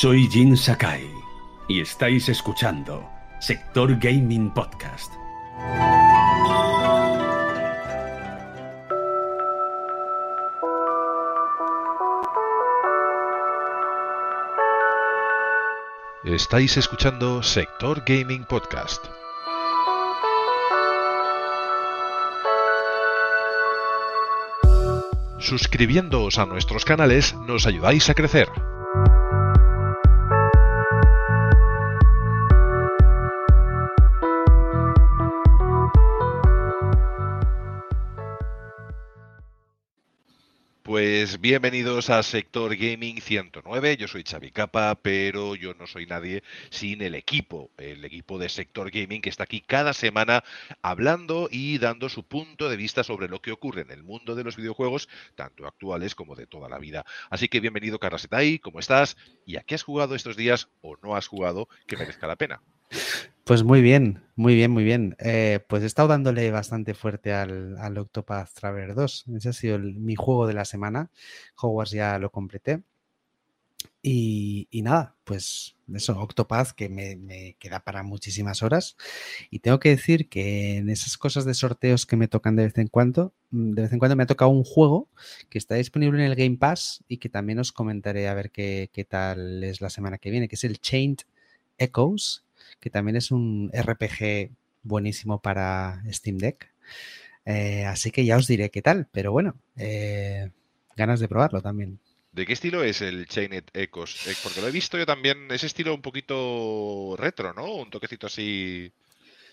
Soy Jin Sakai y estáis escuchando Sector Gaming Podcast. Estáis escuchando Sector Gaming Podcast. Suscribiéndoos a nuestros canales nos ayudáis a crecer. Bienvenidos a Sector Gaming 109. Yo soy Xavi Capa, pero yo no soy nadie sin el equipo, el equipo de Sector Gaming que está aquí cada semana hablando y dando su punto de vista sobre lo que ocurre en el mundo de los videojuegos, tanto actuales como de toda la vida. Así que bienvenido Carlos Etay, ¿cómo estás? ¿Y a qué has jugado estos días o no has jugado que merezca la pena? Pues muy bien, muy bien, muy bien. Eh, pues he estado dándole bastante fuerte al, al Octopath Traveler 2. Ese ha sido mi juego de la semana. Hogwarts ya lo completé. Y, nada, pues eso, Octopath que me, me, queda para muchísimas horas. Y tengo que decir que en esas cosas de sorteos que me tocan de vez en cuando, mm, de vez en cuando me ha tocado un juego que está disponible en el Game Pass y que también os comentaré a ver qué, qué tal es la semana que viene, que es el Chained Echoes que también es un RPG buenísimo para Steam Deck. Eh, así que ya os diré qué tal, pero bueno, eh, ganas de probarlo también. ¿De qué estilo es el Chained Echoes? Eh, porque lo he visto yo también, ese estilo un poquito retro, ¿no? Un toquecito así.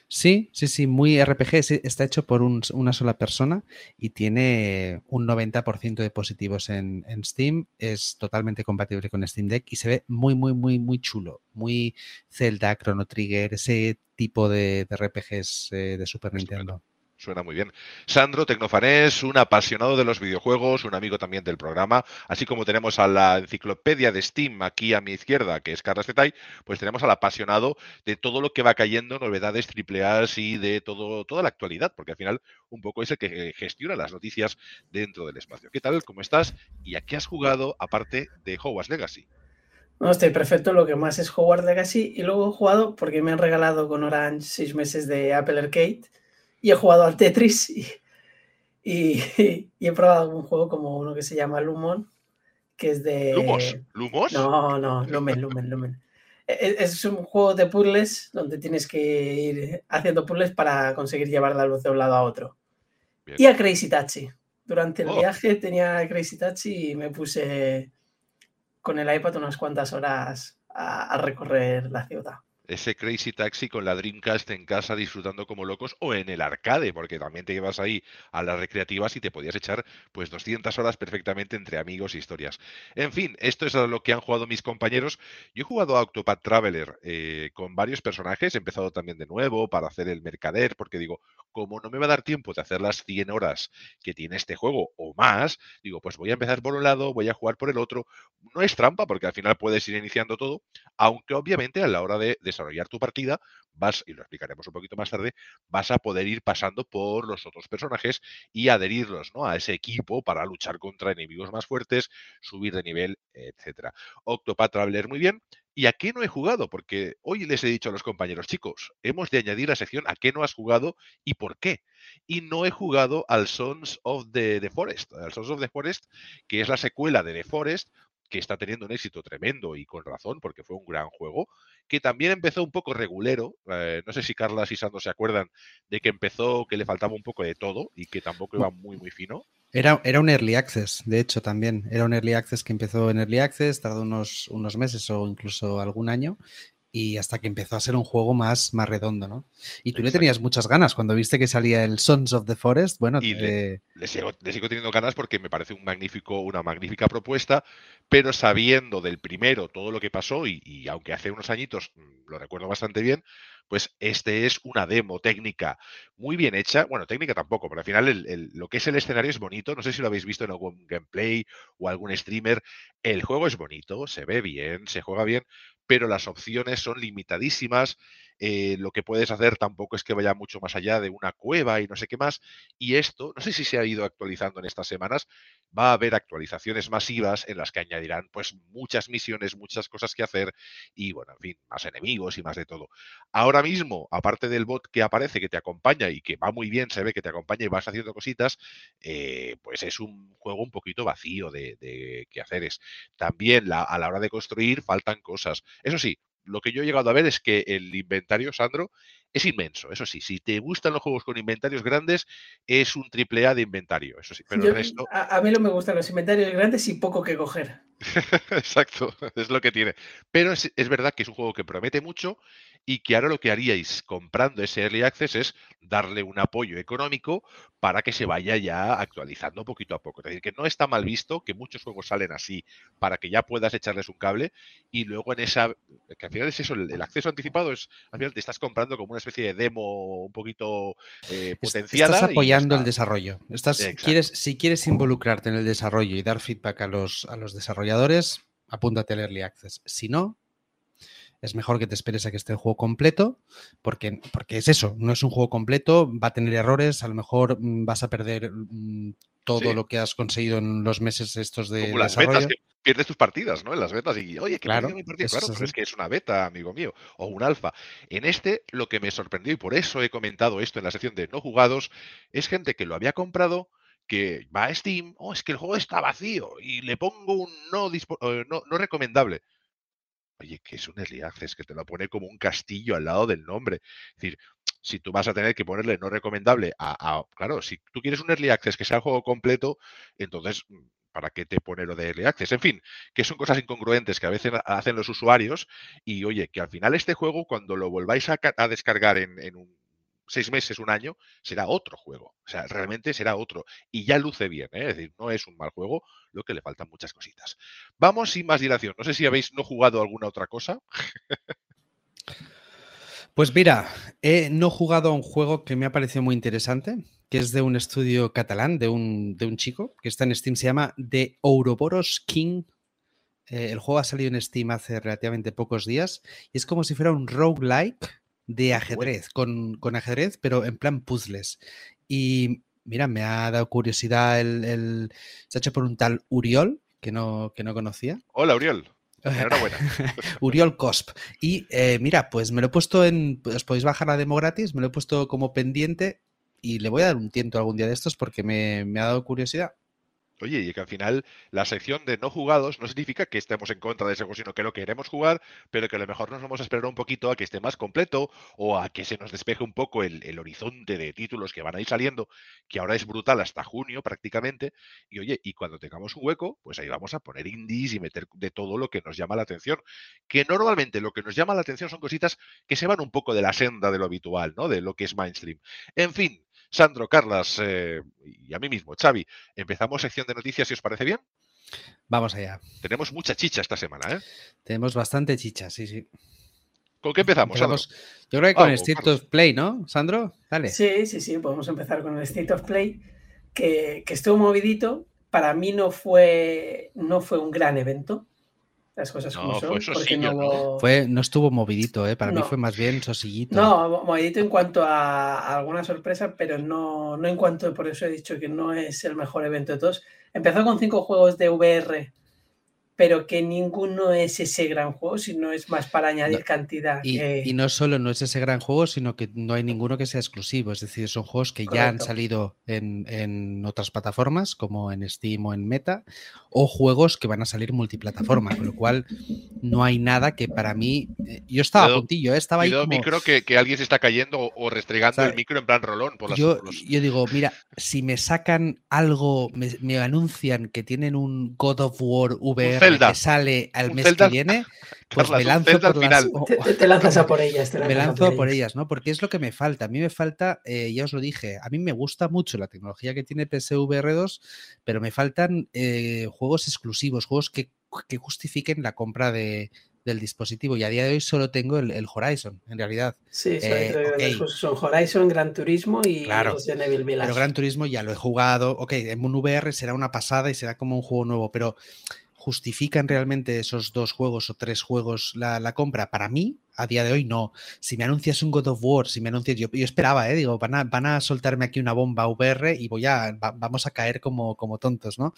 Sí, sí, sí, muy RPG. Está hecho por un, una sola persona y tiene un 90% de positivos en, en, Steam. Es totalmente compatible con Steam Deck y se ve muy, muy, muy, muy chulo. Muy Zelda, Chrono Trigger, ese tipo de, de RPGs eh, de Super Nintendo. Suena muy bien. Sandro Tecnofanés, un apasionado de los videojuegos, un amigo también del programa, así como tenemos a la enciclopedia de Steam aquí a mi izquierda, que es Carlos Tetay, pues tenemos al apasionado de todo lo que va cayendo, novedades triple A y de todo, toda la actualidad, porque al final un poco es el que gestiona las noticias dentro del espacio. ¿Qué tal? ¿Cómo estás? ¿Y a qué has jugado aparte de Hogwarts Legacy? No, estoy perfecto. Lo que más es Hogwarts Legacy y luego he jugado porque me han regalado con Orange seis meses de Apple Arcade y he jugado al Tetris y, y, y, he probado algún juego como uno que se llama Lumon, que es de... ¿Lumos? ¿Lumos? No, no, Lumen, Lumen, Lumen. Es un juego de puzzles donde tienes que ir haciendo puzzles para conseguir llevar la luz de un lado a otro. Bien. Y a Crazy Taxi. Durante el oh. viaje tenía Crazy Taxi y me puse con el iPad unas cuantas horas a, a recorrer la ciudad ese Crazy Taxi con la Dreamcast en casa disfrutando como locos o en el arcade, porque también te llevas ahí a las recreativas y te podías echar pues 200 horas perfectamente entre amigos e historias. En fin, esto es lo que han jugado mis compañeros. Yo he jugado a Octopath Traveler eh, con varios personajes, he empezado también de nuevo para hacer el mercader, porque digo, como no me va a dar tiempo de hacer las 100 horas que tiene este juego o más, digo, pues voy a empezar por un lado, voy a jugar por el otro. No es trampa, porque al final puedes ir iniciando todo, aunque obviamente a la hora de, de desarrollar tu partida, vas, y lo explicaremos un poquito más tarde, vas a poder ir pasando por los otros personajes y adherirlos ¿no? a ese equipo para luchar contra enemigos más fuertes, subir de nivel, etcétera. Octopath Traveler muy bien. ¿Y a qué no he jugado? Porque hoy les he dicho a los compañeros, chicos, hemos de añadir la sección a qué no has jugado y por qué. Y no he jugado al Sons of the, the Forest, al Sons of the Forest, que es la secuela de The Forest, que está teniendo un éxito tremendo y con razón, porque fue un gran juego, que también empezó un poco regulero. Eh, no sé si Carlas y Sandro se acuerdan de que empezó que le faltaba un poco de todo y que tampoco iba muy, muy fino. Era, era un early access, de hecho, también. Era un early access que empezó en early access, tardó unos, unos meses o incluso algún año y hasta que empezó a ser un juego más, más redondo, ¿no? Y tú Exacto. le tenías muchas ganas cuando viste que salía el Sons of the Forest, bueno, y le, le, sigo, le, sigo, teniendo ganas porque me parece un magnífico, una magnífica propuesta, pero sabiendo del primero todo lo que pasó y, y aunque hace unos añitos mm, lo recuerdo bastante bien, pues este es una demo técnica muy bien hecha. Bueno, técnica tampoco, pero al final el, el, lo que es el escenario es bonito. No sé si lo habéis visto en algún gameplay o algún streamer. El juego es bonito, se ve bien, se juega bien, pero las opciones son limitadísimas. Eh, lo que puedes hacer tampoco es que vaya mucho más allá de una cueva y no sé qué más. Y esto, no sé si se ha ido actualizando en estas semanas, va a haber actualizaciones masivas en las que añadirán pues muchas misiones, muchas cosas que hacer y bueno, en fin, más enemigos y más de todo. Ahora mismo, aparte del bot que aparece, que te acompaña y que va muy bien, se ve que te acompaña y vas haciendo cositas, eh, pues es un juego un poquito vacío de, de quehaceres. También a la hora de construir faltan cosas. Eso sí, lo que yo he llegado a ver es que el inventario, Sandro, es inmenso. Eso sí, si te gustan los juegos con inventarios grandes, es un triple A de inventario. Eso sí, pero el resto. A, mí no me gustan los inventarios grandes y poco que coger. Exacto, es lo que tiene. Pero es, es, verdad que es un juego que promete mucho y que ahora lo que haríais comprando ese Early Access es darle un apoyo económico para que se vaya ya actualizando poquito a poco. Es decir, que no está mal visto que muchos juegos salen así para que ya puedas echarles un cable y luego en esa, que al final es eso, el, acceso anticipado es, al final te estás comprando como una especie de demo un poquito eh, potenciada. Estás apoyando el desarrollo. Estás, quieres, si quieres involucrarte en el desarrollo y dar feedback a los, a los desarrolladores, apúntate al Early Access. Si no, es mejor que te esperes a que esté el juego completo, porque, porque es eso, no es un juego completo, va a tener errores, a lo mejor mm, vas a perder mm, todo lo que has conseguido en los meses estos de Como las betas que pierdes tus partidas, ¿no? En las betas y, oye, que claro, mi partida. Claro, pero es que es una beta, amigo mío, o un alfa. En este, lo que me sorprendió, y por eso he comentado esto en la sección de no jugados, es gente que lo había comprado que va a Steam, oh, es que el juego está vacío y le pongo un no, eh, no, no recomendable. Oye, que es un early access, que te lo pone como un castillo al lado del nombre. Es decir, si tú vas a tener que ponerle no recomendable a, claro, si tú quieres un early access que sea el juego completo, entonces, mm, ¿para qué te pone lo de early access? En fin, que son cosas incongruentes que a veces hacen los usuarios y oye, que al final este juego, cuando lo volváis a, descargar en un seis meses, un año, será otro juego. O sea, realmente será otro. Y ya luce bien, ¿eh? es decir, no es un mal juego, lo que le faltan muchas cositas. Vamos sin más dilación. No sé si habéis no jugado alguna otra cosa. Pues mira, he no jugado a un juego que me ha parecido muy interesante, que es de un estudio catalán, de un, de un chico, que está en Steam, se llama The Ouroboros King. Eh, el juego ha salido en Steam hace relativamente pocos días y es como si fuera un roguelike de ajedrez, con, ajedrez, pero en plan puzzles. Y mira, me ha dado curiosidad el, Se ha hecho por un tal Uriol, que no, que no conocía. Hola, Uriol. Enhorabuena. Uriol Cosp. Y eh, mira, pues me lo he puesto en. Os podéis bajar la demo gratis, me lo he puesto como pendiente y le voy a dar un tiento algún día de estos porque me, me ha dado curiosidad. Oye, y que al final la sección de no jugados no significa que estemos en contra de ese juego, sino que lo queremos jugar, pero que a lo mejor nos vamos a esperar un poquito a que esté más completo o a que se nos despeje un poco el, horizonte de títulos que van a ir saliendo, que ahora es brutal hasta junio prácticamente. Y oye, y cuando tengamos un hueco, pues ahí vamos a poner indies y meter de todo lo que nos llama la atención. Que normalmente lo que nos llama la atención son cositas que se van un poco de la senda de lo habitual, ¿no? De lo que es mainstream. En fin, Sandro, Carlas eh, y a mí mismo, Xavi, empezamos sección de noticias si os parece bien. Vamos allá. Tenemos mucha chicha esta semana, ¿eh? Tenemos bastante chicha, sí, sí. ¿Con qué empezamos? yo creo que con el State of Play, ¿no, Sandro? Dale. Sí, sí, sí, podemos empezar con el State of Play, que, que estuvo movidito. Para mí no fue, no fue un gran evento las cosas como son. Fue, no, fue, no estuvo movidito, ¿eh? para mí fue más bien sosillito. No, movidito en cuanto a, alguna sorpresa, pero no, no en cuanto, por eso he dicho que no es el mejor evento de todos. Empezó con cinco juegos de VR pero que ninguno es ese gran juego, sino es más para añadir cantidad. Y, no solo no es ese gran juego, sino que no hay ninguno que sea exclusivo, es decir, son juegos que ya han salido en, otras plataformas, como en Steam o en Meta, o juegos que van a salir multiplataforma, con lo cual no hay nada que para mí... Eh, yo estaba a puntillo, ¿eh? estaba ahí como... micro que, que, alguien se está cayendo o restregando el micro en plan rolón. Por yo, yo digo, mira, si me sacan algo, me anuncian que tienen un God of War VR que sale al mes que viene, pues me lanzo por las... te, lanzas a por ellas. me lanzo por, ellas. ¿no? Porque es lo que me falta. A mí me falta, eh, ya os lo dije, a mí me gusta mucho la tecnología que tiene PSVR 2, pero me faltan eh, juegos exclusivos, juegos que, justifiquen la compra de, del dispositivo y a día de hoy solo tengo el, Horizon, en realidad. Sí, eh, son Horizon, Gran Turismo y claro, Evil Village. Pero Gran Turismo ya lo he jugado, ok, en un VR será una pasada y será como un juego nuevo, pero justifican realmente esos dos juegos o tres juegos la, compra? Para mí, a día de hoy no. Si me anuncias un God of War, si me anuncias, yo, yo esperaba, ¿eh? digo, van a, van a soltarme aquí una bomba VR y voy a, vamos a caer como, como tontos, ¿no?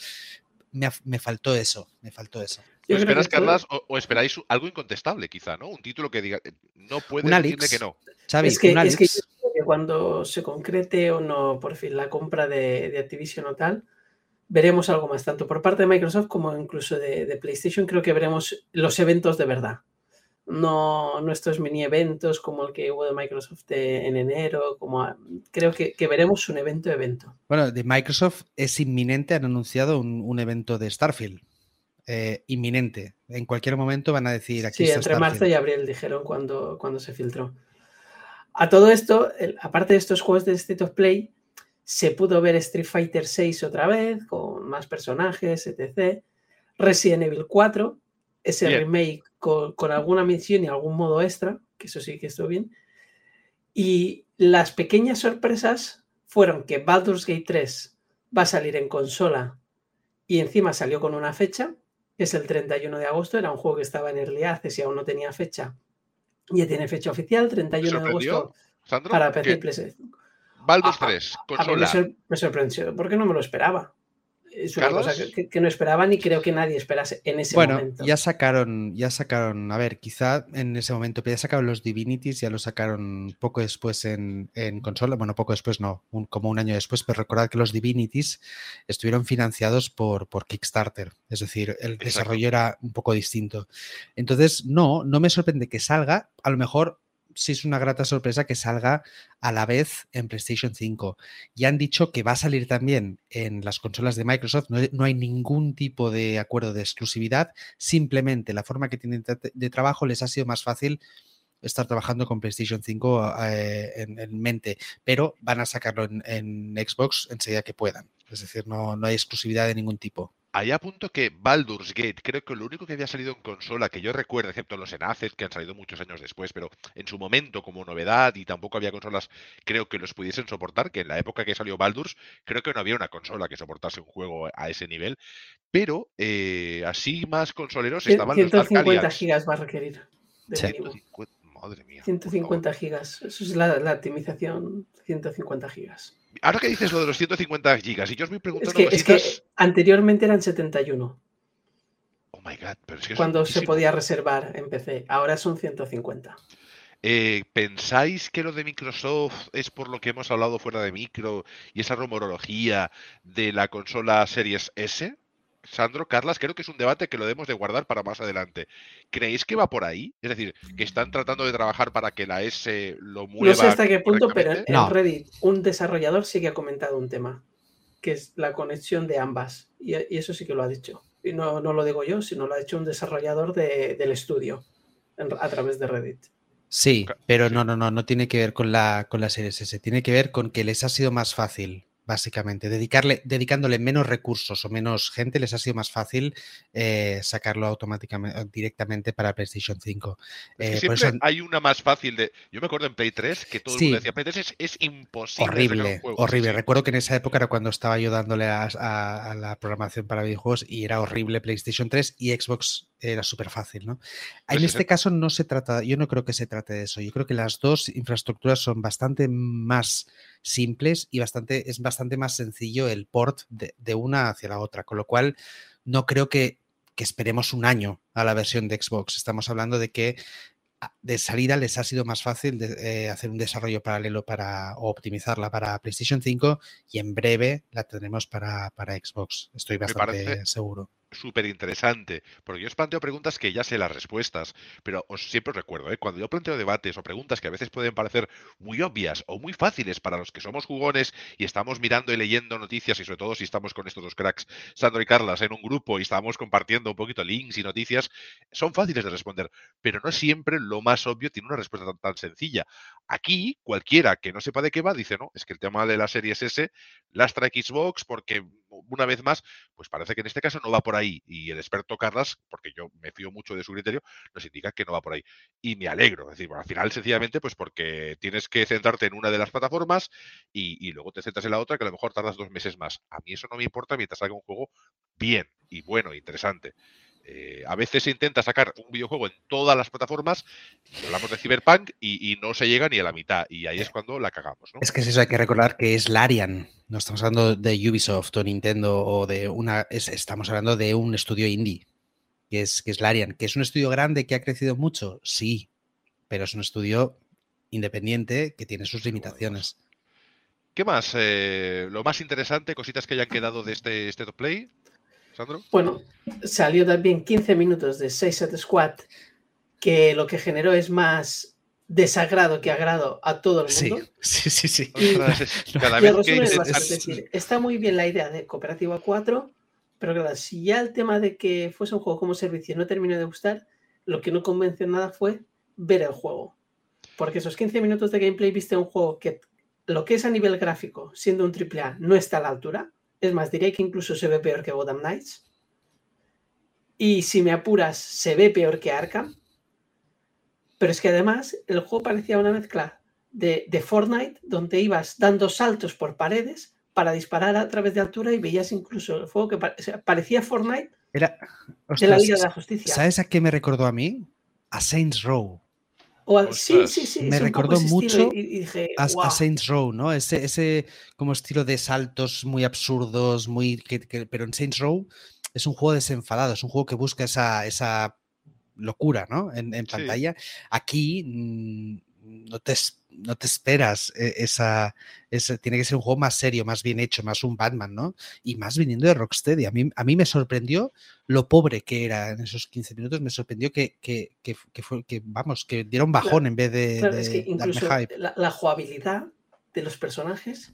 Me, faltó eso, me faltó eso. esperas, Carlas, o, esperáis algo incontestable, quizá, ¿no? Un título que diga, eh, no puede decirle que no. es que, es que, cuando se concrete o no, por fin, la compra de, de Activision o tal, veremos algo más, tanto por parte de Microsoft como incluso de, PlayStation. Creo que veremos los eventos de verdad. No nuestros mini eventos como el que hubo de Microsoft en enero, como creo que, veremos un evento evento. Bueno, de Microsoft es inminente, han anunciado un, evento de Starfield. Eh, inminente. En cualquier momento van a decir aquí. Sí, entre marzo y abril dijeron cuando, cuando se filtró. A todo esto, aparte de estos juegos de State of Play, se pudo ver Street Fighter 6 otra vez, con más personajes, etc. Resident Evil 4, ese remake con, alguna misión y algún modo extra, que eso sí que estuvo bien. Y las pequeñas sorpresas fueron que Baldur's Gate 3 va a salir en consola y encima salió con una fecha, que es el 31 de agosto, era un juego que estaba en Early Access y aún no tenía fecha. Ya tiene fecha oficial, 31 de agosto para PC y PlayStation. Baldur's 3, consola. me, sorprendió porque no me lo esperaba. Es una cosa que, no esperaba ni creo que nadie esperase en ese momento. Bueno, ya sacaron, ya sacaron, a ver, quizá en ese momento, pero ya sacaron los Divinities, ya lo sacaron poco después en, consola, bueno, poco después no, como un año después, pero recordad que los Divinities estuvieron financiados por, por Kickstarter, es decir, el desarrollo era un poco distinto. Entonces, no, no me sorprende que salga, a lo mejor sí es una grata sorpresa que salga a la vez en PlayStation 5. Ya han dicho que va a salir también en las consolas de Microsoft. No, hay ningún tipo de acuerdo de exclusividad. Simplemente la forma que tienen de trabajo les ha sido más fácil estar trabajando con PlayStation 5 eh, en, mente, pero van a sacarlo en, en, Xbox enseguida que puedan. Es decir, no, no hay exclusividad de ningún tipo. Ahí apunto que Baldur's Gate, creo que lo único que había salido en consola que yo recuerdo, excepto los enlaces que han salido muchos años después, pero en su momento como novedad y tampoco había consolas, creo que los pudiesen soportar, que en la época que salió Baldur's, creo que no había una consola que soportase un juego a ese nivel, pero eh, así más consoleros estaban 150 los gigas va a requerir. madre mía. 150 gigas, eso es la, la optimización, 150 gigas. Ahora que dices lo de los 150 gigas, y yo os voy preguntando es que, es que anteriormente eran 71. Oh my god, pero es que Cuando se podía reservar en PC, ahora son 150. Eh, ¿Pensáis que lo de Microsoft es por lo que hemos hablado fuera de micro y esa rumorología de la consola Series S? Sandro, Carlas, creo que es un debate que lo debemos de guardar para más adelante. ¿Creéis que va por ahí? Es decir, que están tratando de trabajar para que la S lo mueva. No sé hasta qué punto, pero en Reddit un desarrollador sí que ha comentado un tema, que es la conexión de ambas. Y, eso sí que lo ha dicho. Y no, no, lo digo yo, sino lo ha hecho un desarrollador del estudio a través de Reddit. Sí, pero no, no, no, no tiene que ver con la, con la Series S, tiene que ver con que les ha sido más fácil básicamente. Dedicarle, dedicándole menos recursos o menos gente les ha sido más fácil eh, sacarlo automáticamente directamente para PlayStation 5. Eh, siempre hay una más fácil de. Yo me acuerdo en Play 3 que todo el mundo decía Play 3 es, imposible. Horrible, horrible. Recuerdo que en esa época era cuando estaba yo dándole a, la programación para videojuegos y era horrible PlayStation 3 y Xbox era súper fácil, ¿no? Pues en este caso no se trata, yo no creo que se trate de eso. Yo creo que las dos infraestructuras son bastante más simples y bastante, es bastante más sencillo el port de, una hacia la otra, con lo cual no creo que, esperemos un año a la versión de Xbox. Estamos hablando de que ah, de salida les ha sido más fácil eh, hacer un desarrollo paralelo para optimizarla para PlayStation 5 y en breve la tendremos para, para Xbox. Estoy bastante seguro súper interesante, porque yo os planteo preguntas que ya sé las respuestas, pero os siempre os recuerdo, ¿eh? cuando yo planteo debates o preguntas que a veces pueden parecer muy obvias o muy fáciles para los que somos jugones y estamos mirando y leyendo noticias y sobre todo si estamos con estos dos cracks, Sandro y Carlas, en un grupo y estamos compartiendo un poquito links y noticias, son fáciles de responder, pero no siempre lo más obvio tiene una respuesta tan, tan sencilla. Aquí, cualquiera que no sepa de qué va, dice, no, es que el tema de la serie es ese, lastra Xbox porque una vez más, pues parece que en este caso no va por ahí. Y el experto Carlas, porque yo me fío mucho de su criterio, nos indica que no va por ahí. Y me alegro. Es decir, bueno, al final, sencillamente, pues porque tienes que centrarte en una de las plataformas y, luego te centras en la otra, que a lo mejor tardas dos meses más. A mí eso no me importa mientras salga un juego bien y bueno, interesante. Eh, a veces se intenta sacar un videojuego en todas las plataformas, hablamos de Cyberpunk, y, no se llega ni a la mitad, y ahí es cuando la cagamos. Es que es eso, hay que recordar que es Larian, no estamos hablando de Ubisoft o Nintendo o de una, estamos hablando de un estudio indie, que es, que es Larian, que es un estudio grande que ha crecido mucho, sí, pero es un estudio independiente que tiene sus limitaciones. ¿Qué más? Eh, lo más interesante, cositas que hayan quedado de este, este top play. Bueno, salió también 15 minutos de 6 at Squad, que lo que generó es más desagrado que agrado a todo el mundo. Sí, sí, sí. está muy bien la idea de Cooperativa 4, pero claro, si ya el tema de que fuese un juego como servicio no terminó de gustar, lo que no convenció nada fue ver el juego. Porque esos 15 minutos de gameplay viste un juego que lo que es a nivel gráfico, siendo un AAA, no está a la altura. Es más, diría que incluso se ve peor que Gotham Knights. Y si me apuras, se ve peor que Arkham. Pero es que además el juego parecía una mezcla de, Fortnite, donde ibas dando saltos por paredes para disparar a través de altura y veías incluso el juego que parecía Fortnite Era, de la Liga de la Justicia. ¿Sabes a qué me recordó a mí? A Saints Row sí, sí, sí. Me recordó mucho a, Saints Row, ¿no? Ese, ese como estilo de saltos muy absurdos, muy pero en Saints Row es un juego desenfadado, es un juego que busca esa, esa locura, ¿no? En, pantalla. Aquí mm, no te, no te esperas eh, esa, Tiene que ser un juego más serio, más bien hecho, más un Batman, ¿no? Y más viniendo de Rocksteady. A mí, a mí me sorprendió lo pobre que era en esos 15 minutos. Me sorprendió que, que, fue, que vamos, que diera un bajón en vez de, es que incluso La, jugabilidad de los personajes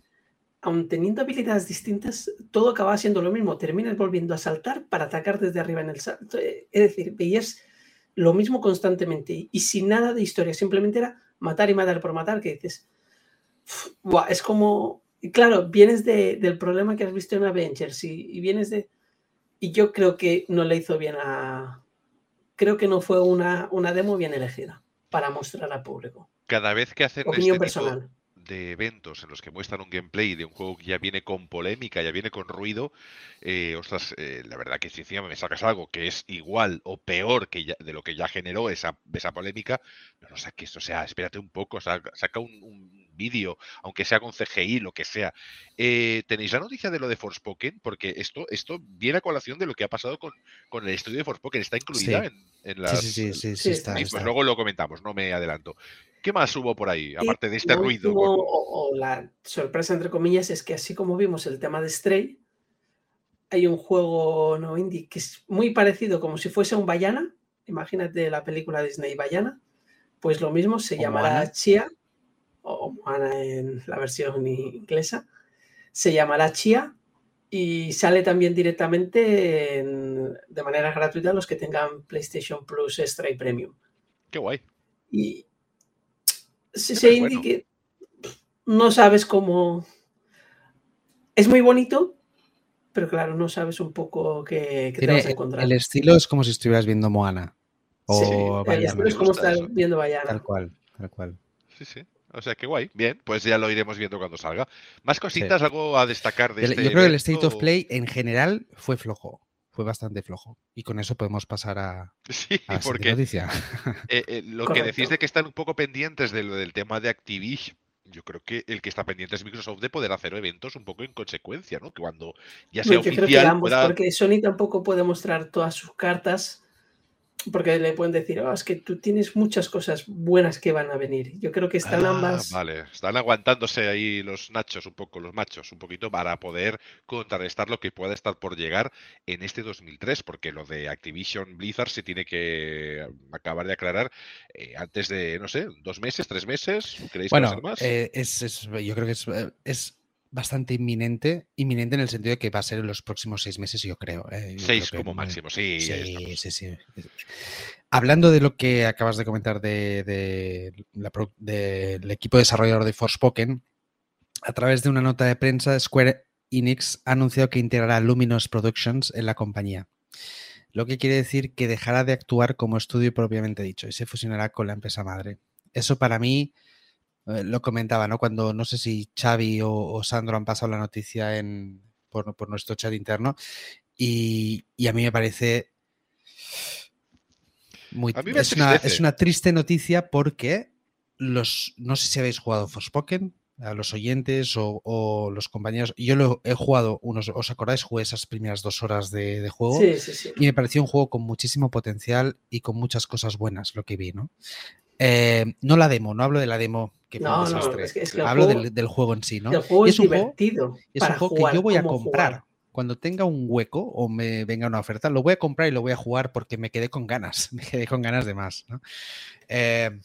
aun teniendo habilidades distintas, todo acababa siendo lo mismo. Terminas volviendo a saltar para atacar desde arriba en el salto. Es decir, veías lo mismo constantemente y sin nada de historia. Simplemente era matar y matar por matar, que dices, es como, y claro, vienes del problema que has visto en Avengers y, y, vienes de, y yo creo que no le hizo bien a, creo que no fue una, una demo bien elegida para mostrar al público. Cada vez que hacen opinión este personal de eventos en los que muestran un gameplay de un juego que ya viene con polémica, ya viene con ruido, eh, ostras, eh, la verdad que si encima me sacas algo que es igual o peor que de lo que ya generó esa, esa polémica, no, sé que esto sea, espérate un poco, saca, un, vídeo, aunque sea con CGI, lo que sea. Eh, ¿Tenéis la noticia de lo de Forspoken? Porque esto, esto viene a colación de lo que ha pasado con, con el estudio de Forspoken, está incluida en, en, las... Sí, sí, sí, está, pues luego lo comentamos, no me adelanto. ¿Qué más hubo por ahí, aparte de este ruido? o, la sorpresa, entre comillas, es que así como vimos el tema de Stray, hay un juego no indie que es muy parecido, como si fuese un Bayana. Imagínate la película Disney Bayana. Pues lo mismo se llamará Chia, o Moana en la versión inglesa. Se llamará Chia y sale también directamente de manera gratuita los que tengan PlayStation Plus Stray Premium. Qué guay. Y, se indique, no sabes cómo... Es muy bonito, pero claro, no sabes un poco qué, te vas a encontrar. El estilo es como si estuvieras viendo Moana. O sí, el estilo es como estar viendo Bayana. Tal cual, tal cual. Sí, sí. O sea que guay, bien, pues ya lo iremos viendo cuando salga. Más cositas, algo a destacar de este Yo creo que el State of Play en general fue flojo fue bastante flojo. Y con eso podemos pasar a, sí, porque noticia. Eh, eh, lo que decís de que están un poco pendientes de del tema de Activision, yo creo que el que está pendiente es Microsoft de poder hacer eventos un poco en consecuencia, ¿no? Que cuando ya sea oficial. Porque Sony tampoco puede mostrar todas sus cartas porque le pueden decir, oh, es que tú tienes muchas cosas buenas que van a venir. Yo creo que están ah, ambas. Vale, están aguantándose ahí los nachos un poco, los machos un poquito, para poder contrarrestar lo que pueda estar por llegar en este 2003, porque lo de Activision Blizzard se tiene que acabar de aclarar eh, antes de, no sé, dos meses, tres meses. ¿Queréis bueno, más? Eh, es, yo creo que es, eh, es bastante inminente, inminente en el sentido de que va a ser en los próximos seis meses, yo creo. ¿eh? seis como máximo, sí. Sí, sí, Hablando de lo que acabas de comentar de, del equipo desarrollador de Forspoken, a través de una nota de prensa, Square Enix ha anunciado que integrará Luminous Productions en la compañía, lo que quiere decir que dejará de actuar como estudio propiamente dicho y se fusionará con la empresa madre. Eso para mí, eh, lo comentaba, ¿no? Cuando no sé si Xavi o, Sandro han pasado la noticia en, por, nuestro chat interno y, a mí me parece muy... es, una, es una triste noticia porque los, no sé si habéis jugado Forspoken, a los oyentes o, los compañeros. Yo lo he jugado, unos, ¿os acordáis? Jugué esas primeras dos horas de, juego y me pareció un juego con muchísimo potencial y con muchas cosas buenas, lo que vi, ¿no? Eh, no la demo, no hablo de la demo que no, no, es que, hablo del, juego en sí, ¿no? El juego es, divertido. es un juego que yo voy a comprar. Cuando tenga un hueco o me venga una oferta, lo voy a comprar y lo voy a jugar porque me quedé con ganas, me quedé con ganas de más. ¿no? Eh,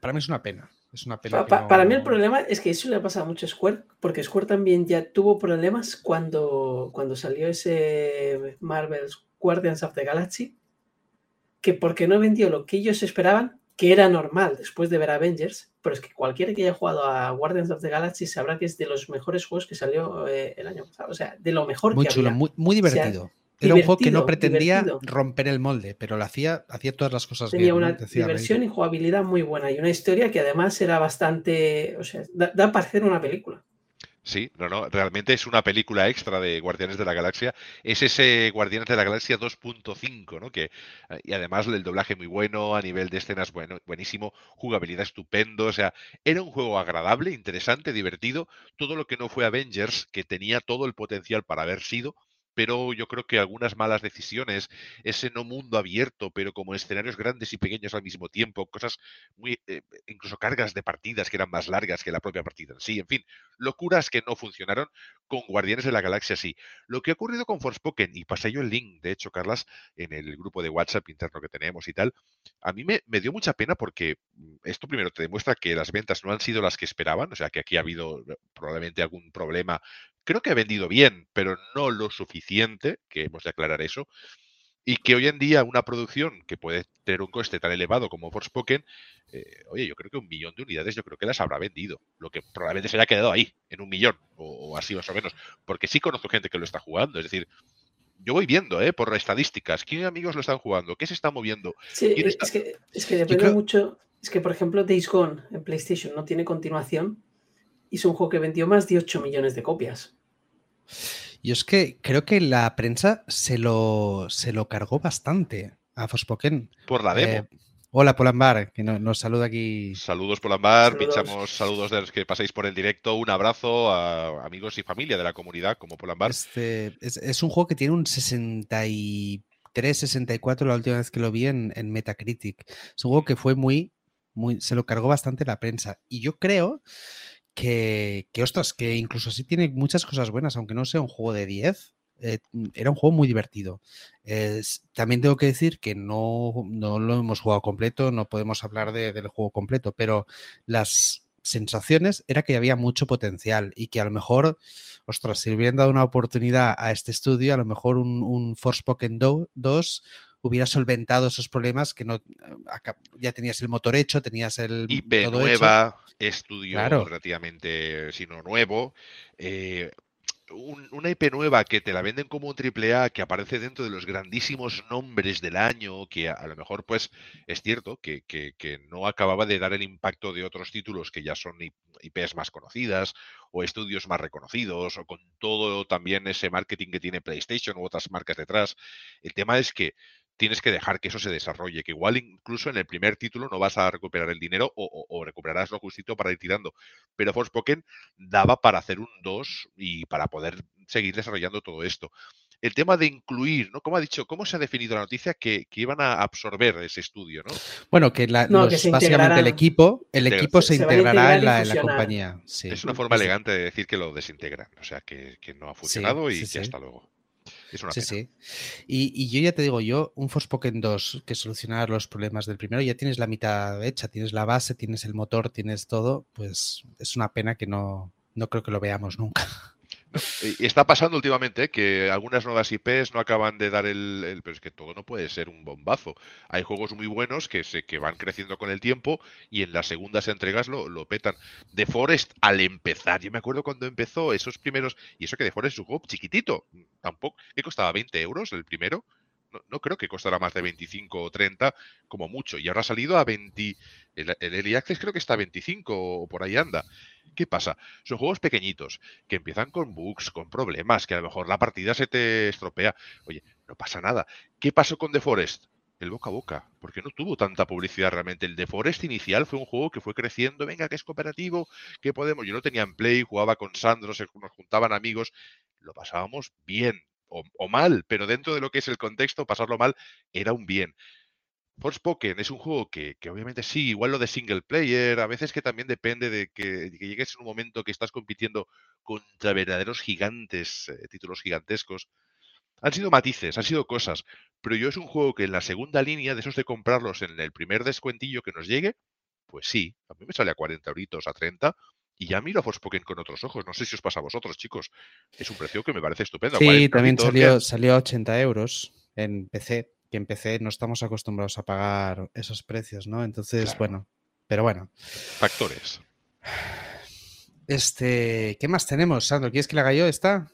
para mí es una pena. Es una pena. Para mí el problema es que eso le ha pasado mucho a Square, porque Square también ya tuvo problemas cuando, cuando salió ese Marvel's Guardians of the Galaxy, que porque no vendió lo que ellos esperaban, que era normal después de ver Avengers, pero es que cualquiera que haya jugado a Guardians of the Galaxy sabrá que es de los mejores juegos que salió eh, el año pasado. O sea, de lo mejor muy que chulo, Muy, muy divertido. Era un juego que no pretendía romper el molde, pero lo hacía, hacía todas las cosas Tenía una diversión y jugabilidad muy buena y una historia que además era bastante. O sea, da, para hacer una película. Sí, no, no, realmente es una película extra de Guardianes de la Galaxia. Es ese Guardianes de la Galaxia 2.5, ¿no? Que, y además el doblaje muy bueno, a nivel de escenas bueno, buenísimo, jugabilidad estupendo, o sea, era un juego agradable, interesante, divertido, todo lo que no fue Avengers, que tenía todo el potencial para haber sido, pero yo creo que algunas malas decisiones, ese no mundo abierto, pero como escenarios grandes y pequeños al mismo tiempo, cosas muy, eh, incluso cargas de partidas que eran más largas que la propia partida en sí, en fin, locuras que no funcionaron con Guardianes de la Galaxia sí. Lo que ha ocurrido con Forspoken, y pasé yo el link, de hecho, Carlas, en el grupo de WhatsApp interno que tenemos y tal, a mí me, me dio mucha pena porque mm, esto primero te demuestra que las ventas no han sido las que esperaban, o sea que aquí ha habido eh, probablemente algún problema creo que ha vendido bien, pero no lo suficiente, que hemos de aclarar eso, y que hoy en día una producción que puede tener un coste tan elevado como Forspoken, eh, oye, yo creo que un millón de unidades yo creo que las habrá vendido, lo que probablemente se haya quedado ahí, en un millón, o, así más o menos, porque sí conozco gente que lo está jugando, es decir, yo voy viendo, ¿eh? Por estadísticas, ¿quién amigos lo están jugando? ¿Qué se está moviendo? Sí, es, que, es que depende mucho, es que por ejemplo Days Gone en PlayStation no tiene continuación, y es un juego que vendió más de 8 millones de copias. Y es que creo que la prensa se lo, se lo cargó bastante a Forspoken. Por la demo. Eh, hola, Polambar, que nos, saluda aquí. Saludos, Polambar. Pinchamos saludos de los que pasáis por el directo. Un abrazo a amigos y familia de la comunidad como Polambar. Este, es, un juego que tiene un 63, 64 la última vez que lo vi en, en Metacritic. Es un juego que fue muy, muy. Se lo cargó bastante la prensa. Y yo creo que, que, ostras, que incluso sí tiene muchas cosas buenas, aunque no sea un juego de 10, eh, mm, era un juego muy divertido. también tengo que decir que no, no, lo hemos jugado completo, no podemos hablar del juego completo, pero las sensaciones era que había mucho potencial y que a lo mejor, ostras, si hubieran dado una oportunidad a este estudio, a lo mejor un, un Forspoken 2 hubiera solventado esos problemas que no ya tenías el motor hecho, tenías el IP nueva, estudio relativamente sino nuevo, eh, una IP nueva que te la venden como un triple A que aparece dentro de los grandísimos nombres del año, que a, lo mejor pues es cierto que, que, no acababa de dar el impacto de otros títulos que ya son IPs más conocidas o estudios más reconocidos o con todo también ese marketing que tiene PlayStation u otras marcas detrás. El tema es que tienes que dejar que eso se desarrolle, que igual incluso en el primer título no vas a recuperar el dinero o, recuperarás lo justito para ir tirando. Pero Forspoken daba para hacer un 2 y para poder seguir desarrollando todo esto. El tema de incluir, ¿no? ¿Cómo ha dicho, cómo se ha definido la noticia que, iban a absorber ese estudio, ¿no? Bueno, que, básicamente el equipo, el equipo se, integrará en la, compañía. Es una forma elegante de decir que lo desintegran, o sea, que, no ha funcionado y que hasta luego sí, sí. Y, yo ya te digo, yo, un Forspoken 2 que solucionar los problemas del primero, ya tienes la mitad hecha, tienes la base, tienes el motor, tienes todo, pues es una pena que no, no creo que lo veamos nunca. Está pasando últimamente que algunas nuevas IPs no acaban de dar el, Pero es que todo no puede ser un bombazo. Hay juegos muy buenos que, se, que van creciendo con el tiempo y en las segundas entregas lo, lo petan. The Forest, al empezar, yo me acuerdo cuando empezó esos primeros... Y eso que The Forest es un juego chiquitito. Tampoco... ¿Qué costaba? ¿20 euros el primero? No, creo que costará más de 25 o 30 como mucho. Y ahora ha salido a 20... El, el Early Access creo que está a 25 o por ahí anda. ¿Qué pasa? Son juegos pequeñitos, que empiezan con bugs, con problemas, que a lo mejor la partida se te estropea. Oye, no pasa nada. ¿Qué pasó con The Forest? El boca a boca, porque no tuvo tanta publicidad realmente. El The Forest inicial fue un juego que fue creciendo, venga, que es cooperativo, que podemos. Yo no tenía en Play, jugaba con Sandro, nos juntaban amigos, lo pasábamos bien o, mal, pero dentro de lo que es el contexto, pasarlo mal era un bien. Forspoken es un juego que, obviamente sí, igual lo de single player, a veces que también depende de que, llegues en un momento que estás compitiendo contra verdaderos gigantes, eh, títulos gigantescos. Han sido matices, han sido cosas, pero yo es un juego que en la segunda línea, de esos de comprarlos en el primer descuentillo que nos llegue, pues sí, a mí me sale a 40 euritos, a 30, y ya miro a Forspoken con otros ojos. No sé si os pasa a vosotros, chicos. Es un precio que me parece estupendo. Sí, también salió, salió a 80 euros en PC que en PC no estamos acostumbrados a pagar esos precios, ¿no? Entonces, bueno, pero bueno. Factores. Este, ¿qué más tenemos, Sandro? ¿Quieres que le haga yo esta?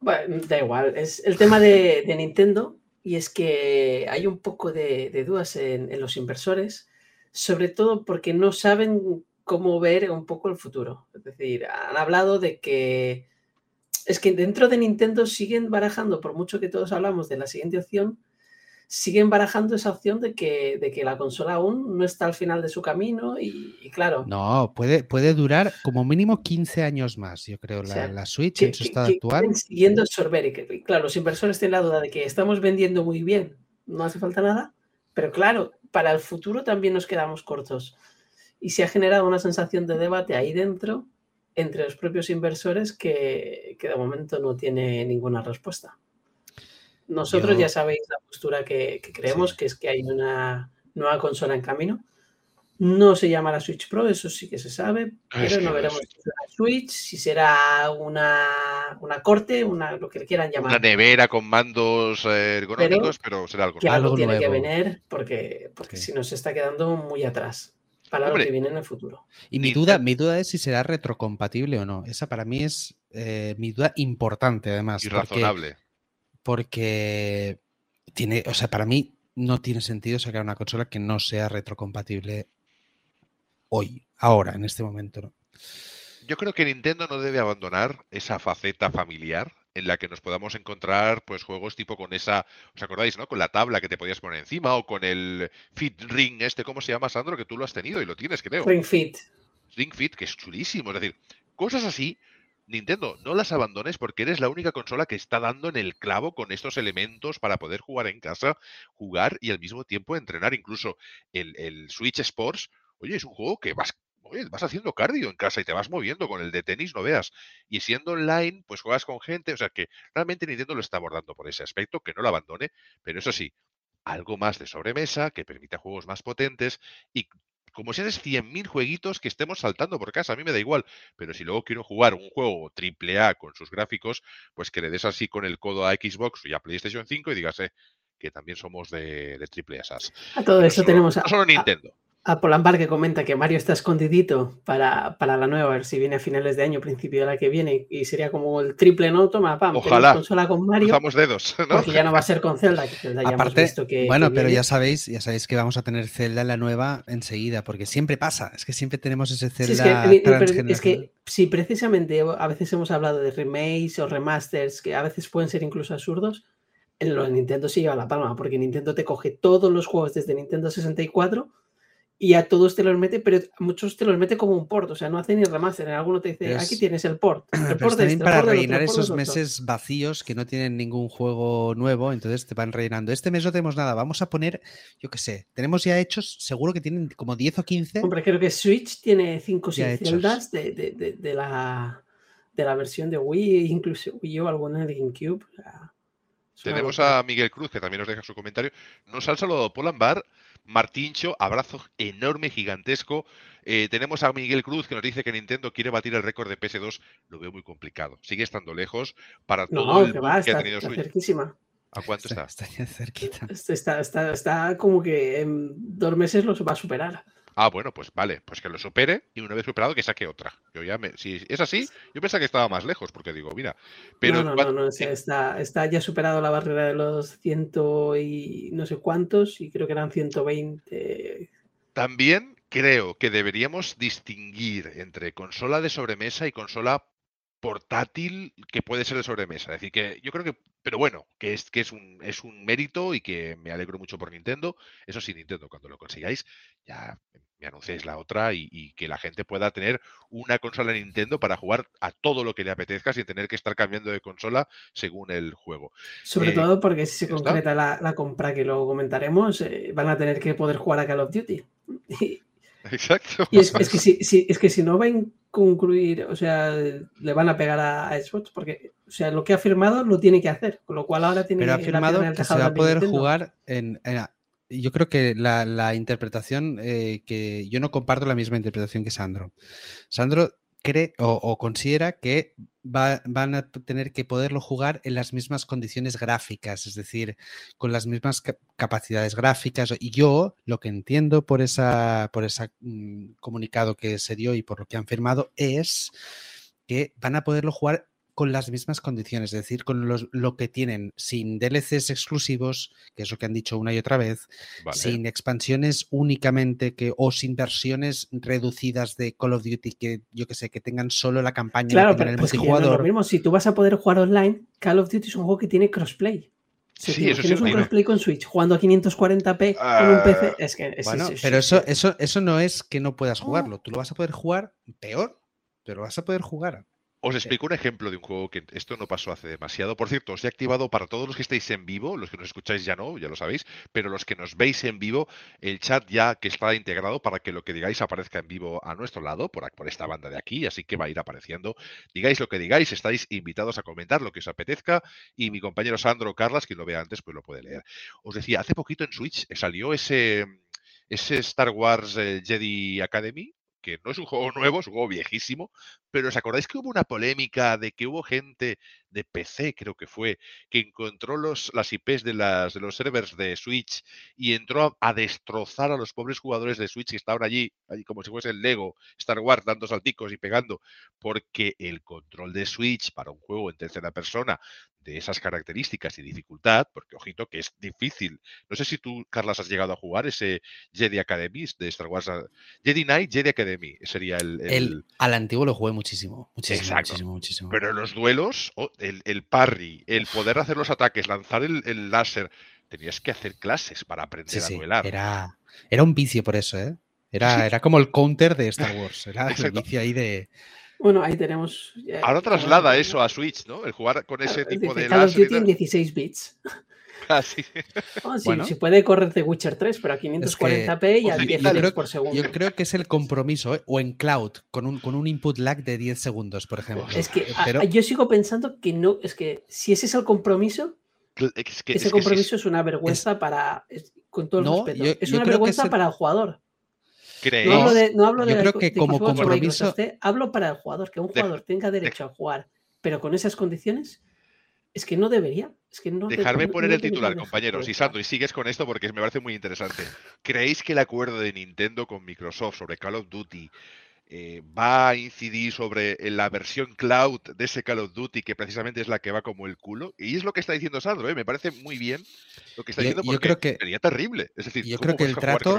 Bueno, da igual. Es el tema de, Nintendo y es que hay un poco de, dudas en, en, los inversores, sobre todo porque no saben cómo ver un poco el futuro. Es decir, han hablado de que es que dentro de Nintendo siguen barajando, por mucho que todos hablamos de la siguiente opción, siguen barajando esa opción de que, de que la consola aún no está al final de su camino y, claro. No, puede, puede durar como mínimo 15 años más, yo creo, la, Switch en su estado actual. Siguiendo absorber y claro, los inversores tienen la duda de que estamos vendiendo muy bien, no hace falta nada, pero claro, para el futuro también nos quedamos cortos. Y se ha generado una sensación de debate ahí dentro entre los propios inversores que, que de momento no tiene ninguna respuesta. Nosotros ya sabéis la postura que, creemos, que es que hay una nueva consola en camino. No se llama la Switch Pro, eso sí que se sabe, pero no veremos si será Switch, si será una, una corte, una, lo que quieran llamar. Una nevera con mandos eh, ergonómicos, pero, será algo que algo tiene que venir porque, porque si nos está quedando muy atrás para lo que viene en el futuro. Y mi duda, mi duda es si será retrocompatible o no. Esa para mí es eh, mi duda importante, además. Y razonable porque tiene, o sea, para mí no tiene sentido sacar una consola que no sea retrocompatible hoy, ahora, en este momento. Yo creo que Nintendo no debe abandonar esa faceta familiar en la que nos podamos encontrar pues juegos tipo con esa, ¿os acordáis, no? Con la tabla que te podías poner encima o con el Fit Ring este, ¿cómo se llama, Sandro? Que tú lo has tenido y lo tienes, creo. Ring Fit. Ring Fit, que es chulísimo, es decir, cosas así Nintendo, no las abandones porque eres la única consola que está dando en el clavo con estos elementos para poder jugar en casa, jugar y al mismo tiempo entrenar. Incluso el, Switch Sports, oye, es un juego que vas, vas haciendo cardio en casa y te vas moviendo con el de tenis, no veas. Y siendo online, pues juegas con gente. O sea que realmente Nintendo lo está abordando por ese aspecto, que no lo abandone, pero eso sí, algo más de sobremesa que permita juegos más potentes y como si haces 100.000 jueguitos que estemos saltando por casa, a mí me da igual, pero si luego quiero jugar un juego triple A con sus gráficos, pues que le des así con el codo a Xbox y a PlayStation 5 y digas, eh, que también somos de, triple A. A todo eso tenemos a, no solo Nintendo a Polambar que comenta que Mario está escondidito para, para, la nueva, a ver si viene a finales de año, principio de la que viene, y sería como el triple no, toma, pam, Ojalá. consola con Mario. Cruzamos dedos, ¿no? Porque ya no va a ser con Zelda, Aparte, bueno, pero ya sabéis, ya sabéis que vamos a tener Zelda en la nueva enseguida, porque siempre pasa, es que siempre tenemos ese Zelda. es, que, es que si precisamente a veces hemos hablado de remakes o remasters, que a veces pueden ser incluso absurdos, en los Nintendo sí lleva la palma, porque Nintendo te coge todos los juegos desde Nintendo 64 y a todos te los mete, pero a muchos te los mete como un port, o sea, no hace ni remaster. En alguno te dice, aquí tienes el port. El port también para rellenar esos meses vacíos que no tienen ningún juego nuevo, entonces te van rellenando. Este mes no tenemos nada, vamos a poner, yo qué sé, tenemos ya hechos, seguro que tienen como 10 o 15. Hombre, creo que Switch tiene 5 o 6 celdas de, de, de, la, de la versión de Wii, incluso Wii o alguna de GameCube. Tenemos a Miguel Cruz, que también nos deja su comentario. Nos ha saludado Polambar, Martincho, abrazo enorme, gigantesco. Eh, tenemos a Miguel Cruz que nos dice que Nintendo quiere batir el récord de PS2. Lo veo muy complicado. Sigue estando lejos para todo el que, va, que está, ha tenido está cerquísima. ¿A cuánto está? Está, está cerquita. Está, está, está, como que en dos meses lo va a superar. Ah, bueno, pues vale, pues que lo supere y una vez superado que saque otra. Yo ya me, si es así, yo pensaba que estaba más lejos, porque digo, mira, pero no, no, no, no sea, está, está ya superado la barrera de los ciento y no sé cuántos, y creo que eran 120. También creo que deberíamos distinguir entre consola de sobremesa y consola portátil que puede ser de sobremesa. Es decir, que yo creo que, pero bueno, que es, que es, un, es un mérito y que me alegro mucho por Nintendo. Eso sí, Nintendo, cuando lo consigáis, ya me anunciéis la otra y, y, que la gente pueda tener una consola Nintendo para jugar a todo lo que le apetezca sin tener que estar cambiando de consola según el juego. Sobre eh, todo porque si se concreta la, la, compra que luego comentaremos, eh, van a tener que poder jugar a Call of Duty. Exacto. Y es, es, que si, si, es que si no va a concluir, o sea, le van a pegar a, a, Xbox porque, o sea, lo que ha firmado lo tiene que hacer, con lo cual ahora tiene Pero ha firmado que se va a poder jugar en, en, yo creo que la, la interpretación eh, que yo no comparto la misma interpretación que Sandro. Sandro cree o, considera que va, van a tener que poderlo jugar en las mismas condiciones gráficas, es decir, con las mismas cap capacidades gráficas. Y yo lo que entiendo por ese por esa, mmm, comunicado que se dio y por lo que han firmado es que van a poderlo jugar con las mismas condiciones, es decir, con los, lo que tienen sin DLCs exclusivos, que es lo que han dicho una y otra vez, vale. sin expansiones únicamente que o sin versiones reducidas de Call of Duty que yo que sé, que tengan solo la campaña claro, no pero el pues multijugador. Que lo mismo, si tú vas a poder jugar online, Call of Duty es un juego que tiene crossplay. Si sí, tienes, eso tienes un crossplay con Switch jugando a 540p uh, con un PC, es que es, bueno, es, es, pero eso, eso, eso no es que no puedas jugarlo, tú lo vas a poder jugar peor, pero vas a poder jugar. Os explico un ejemplo de un juego que esto no pasó hace demasiado. Por cierto, os he activado para todos los que estáis en vivo, los que nos escucháis ya no, ya lo sabéis, pero los que nos veis en vivo, el chat ya que está integrado para que lo que digáis aparezca en vivo a nuestro lado, por, por esta banda de aquí, así que va a ir apareciendo. Digáis lo que digáis, estáis invitados a comentar lo que os apetezca y mi compañero Sandro Carlas, quien lo vea antes, pues lo puede leer. Os decía, hace poquito en Switch salió ese, ese Star Wars eh, Jedi Academy, que no es un juego nuevo, es un juego viejísimo, pero ¿os acordáis que hubo una polémica de que hubo gente de PC, creo que fue, que encontró los, las IPs de, de los servers de Switch y entró a, a, destrozar a los pobres jugadores de Switch que estaban allí, allí como si fuese el Lego, Star Wars, dando salticos y pegando, porque el control de Switch para un juego en tercera persona de esas características y dificultad, porque ojito que es difícil. No sé si tú, Carlas, has llegado a jugar ese Jedi Academy de Star Wars. Jedi Knight, Jedi Academy, sería el... el... el al antiguo lo jugué muchísimo, muchísimo, Exacto. muchísimo, muchísimo. Pero los duelos, oh, el, el, parry, el poder hacer los ataques, lanzar el, el, láser, tenías que hacer clases para aprender sí, a duelar. Sí, era, era un vicio por eso, ¿eh? Era, sí. era como el counter de Star Wars, era el vicio ahí de... Bueno, ahí tenemos. Eh, Ahora traslada eso a Switch, ¿no? El jugar con ese claro, tipo de. Call of Duty en 16 bits. Ah, sí. Sí, bueno. sí, puede correr de Witcher 3, pero a 540p es que, y a 10 creo, por segundo. Yo creo que es el compromiso, ¿eh? o en cloud, con un, con un input lag de 10 segundos, por ejemplo. Es que pero... a, yo sigo pensando que no, es que si ese es el compromiso, es que, ese es compromiso que es, una vergüenza es, para, con todo el no, respeto, yo, es yo una vergüenza el... para el jugador. No hablo de, no hablo yo de, creo que de como compromiso hablo para el jugador, que un jugador de, tenga derecho a jugar, pero con esas condiciones, es que no debería. Es que no Dejarme de, poner no el titular, compañeros. Y Santo, y sigues con esto porque me parece muy interesante. ¿Creéis que el acuerdo de Nintendo con Microsoft sobre Call of Duty eh, va a incidir sobre la versión cloud de ese Call of Duty, que precisamente es la que va como el culo. Y es lo que está diciendo Sandro, ¿eh? me parece muy bien lo que está yo, diciendo, porque yo creo que, sería terrible. Es decir, yo creo que el trato,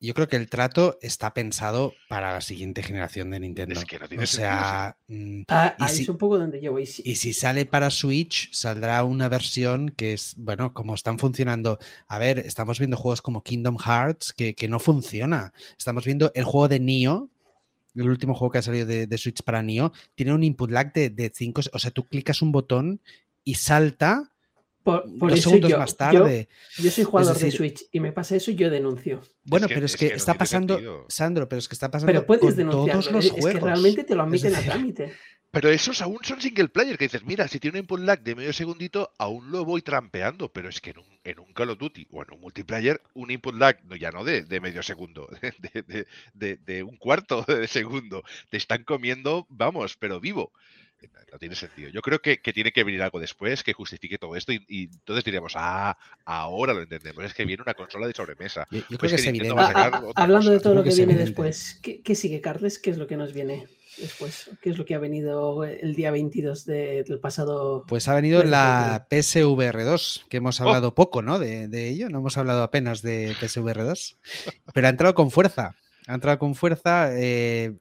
yo creo que el trato está pensado para la siguiente generación de Nintendo. Es que no tiene o sea, sentido, sí. ah, si, es un poco donde yo voy. Sí. Y si sale para Switch, saldrá una versión que es, bueno, como están funcionando. A ver, estamos viendo juegos como Kingdom Hearts que, que no funciona. Estamos viendo el juego de Nioh, el último juego que ha salido de, de Switch para Nioh, tiene un input lag de 5. O sea, tú clicas un botón y salta por, segundos yo, más tarde. Yo, yo soy jugador decir, de Switch y me pasa eso y yo denuncio. Bueno, es que, pero es que, es que está no pasando, sentido. Sandro, pero es que está pasando pero puedes con denunciar, todos los es juegos. que realmente te lo admiten a trámite. Pero esos aún son single player, que dices, mira, si tiene un input lag de medio segundito, aún lo voy trampeando, pero es que en un, en un Call of Duty o en un multiplayer, un input lag, no, ya no de, de medio segundo, de, de, de, un cuarto de segundo, te están comiendo, vamos, pero vivo. No tiene sentido. Yo creo que, que tiene que venir algo después que justifique todo esto y, y, entonces diríamos, ah, ahora lo entendemos, es que viene una consola de sobremesa. Yo, yo Pues creo que, que es Nintendo va a evidente. sacar A- a- otra hablando cosa. de todo lo que viene evidente. después, ¿qué, qué sigue, Carles? ¿Qué es lo que nos viene después? ¿Qué es lo que ha venido el día 22 de- del pasado? Pues ha venido la PSVR 2, que hemos hablado poco, ¿no? De, de ello, no hemos hablado apenas de PSVR 2, pero ha entrado con fuerza. Ha entrado con fuerza, eh,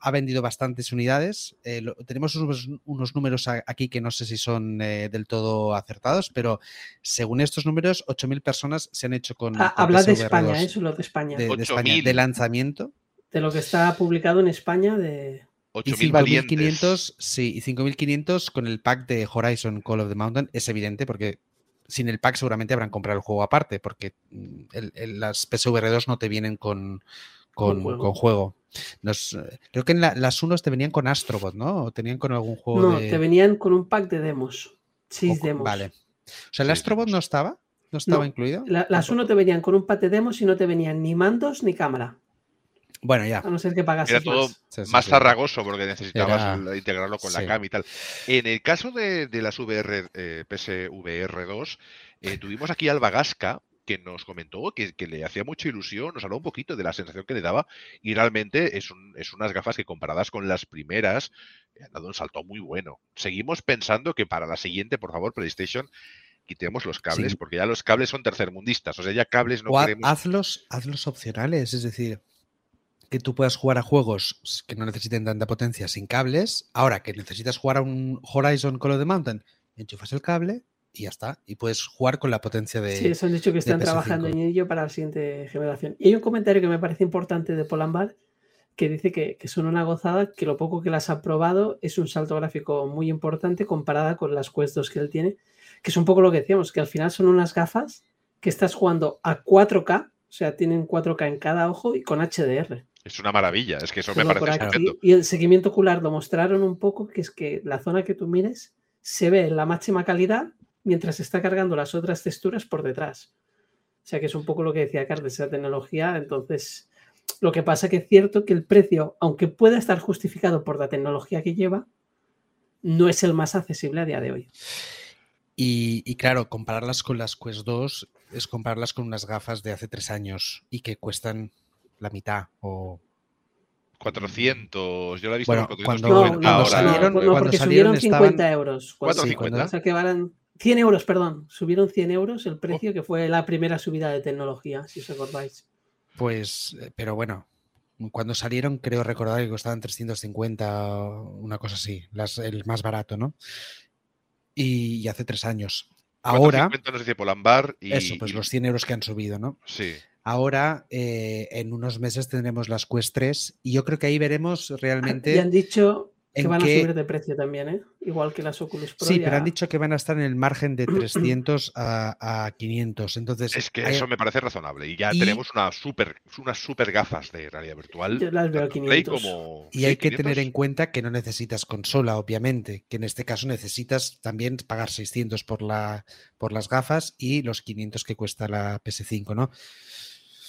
ha vendido bastantes unidades. eh, lo- tenemos unos, unos números a- aquí que no sé si son eh, del todo acertados, pero según estos números, 8.000 personas se han hecho con. Ah, con habla de España, 2, ¿eh? de España. de, De, de España, 8.000. de lanzamiento. lo que está publicado en España de... Y 8.000 valientes. 5.500, sí, y 5.500 con el pack de Horizon Call of the Mountain. Es evidente porque sin el pack seguramente habrán comprado el juego aparte, porque mm, el- el- las PSVR 2 no te vienen con, con, Con juego. con juego. Nos- creo que en la- las unos te venían con Astrobot, ¿no? O tenían con algún juego No, de... te venían con un pack de demos. Con- demos. Vale. O sea, el Astrobot no estaba. ¿No estaba No, incluido? La- las uno te venían con un pack de demos y no te venían ni mandos ni cámara. Bueno, ya. A no ser que pagases Era todo más. Sí, sí, más sí. zarragoso porque necesitabas Era- integrarlo con la sí. cam y tal. En el caso de, de las VR, eh, PSVR 2, eh, tuvimos aquí Alba Gasca que nos comentó que, que le hacía mucha ilusión, nos habló un poquito de la sensación que le daba y realmente es, un- es unas gafas que comparadas con las primeras han dado un salto muy bueno. Seguimos pensando que para la siguiente, por favor, PlayStation, quitemos los cables Sí. porque ya los cables son tercermundistas, o sea, ya cables no o queremos... hazlos, hazlos opcionales, es decir, que tú puedas jugar a juegos que no necesiten tanta potencia sin cables. Ahora que necesitas jugar a un Horizon Call of the Mountain, enchufas el cable y ya está. Y puedes jugar con la potencia de. Sí, eso han dicho que están PS5. trabajando en ello para la siguiente generación. Y hay un comentario que me parece importante de Polambar que dice que, que son una gozada, que lo poco que las ha probado es un salto gráfico muy importante comparada con las Quest 2 que él tiene, que es un poco lo que decíamos, que al final son unas gafas que estás jugando a 4K, o sea, tienen 4K en cada ojo y con HDR. Es una maravilla, es que eso me Todo parece aquí. Y el seguimiento ocular lo mostraron un poco, que es que la zona que tú mires se ve en la máxima calidad mientras está cargando las otras texturas por detrás. O sea que es un poco lo que decía Carlos, esa tecnología. Entonces, lo que pasa que es cierto que el precio, aunque pueda estar justificado por la tecnología que lleva, no es el más accesible a día de hoy. Y, y claro, compararlas con las Quest 2 es compararlas con unas gafas de hace tres años y que cuestan la mitad o 400, yo la he visto Bueno, por cuando- 490 cuando ahora. salieron- no, cuando porque salieron subieron 50 estaban- euros. ¿Cuánto, Cuando- 50? O sea que valen 100 euros, perdón. Subieron 100 euros el precio, que fue la primera subida de tecnología, si os acordáis. Pues, eh, pero bueno, cuando salieron creo recordar que costaban 350, o una cosa así, las, el más barato, ¿no? Y, y hace tres años. Ahora, 450 nos dice Polambar y, eso, pues y- los 100 euros que han subido, ¿no? Sí. Ahora, eh, en unos meses tendremos las Quest 3 y yo creo que ahí veremos Ah, realmente... Y han dicho que van a subir de precio también, ¿eh? Igual que las Oculus Pro. Sí, ya- pero han dicho que van a estar en el margen de 300 a, a 500. Entonces, Es que hay- eso me parece razonable. Y ya Y- tenemos una super, unas super gafas de realidad virtual. Yo las veo a tanto en Play 500. como. Y hay que 500. tener en cuenta que no necesitas consola, obviamente, que en este caso necesitas también pagar 600 por, la, por las gafas y los 500 que cuesta la PS5, ¿no?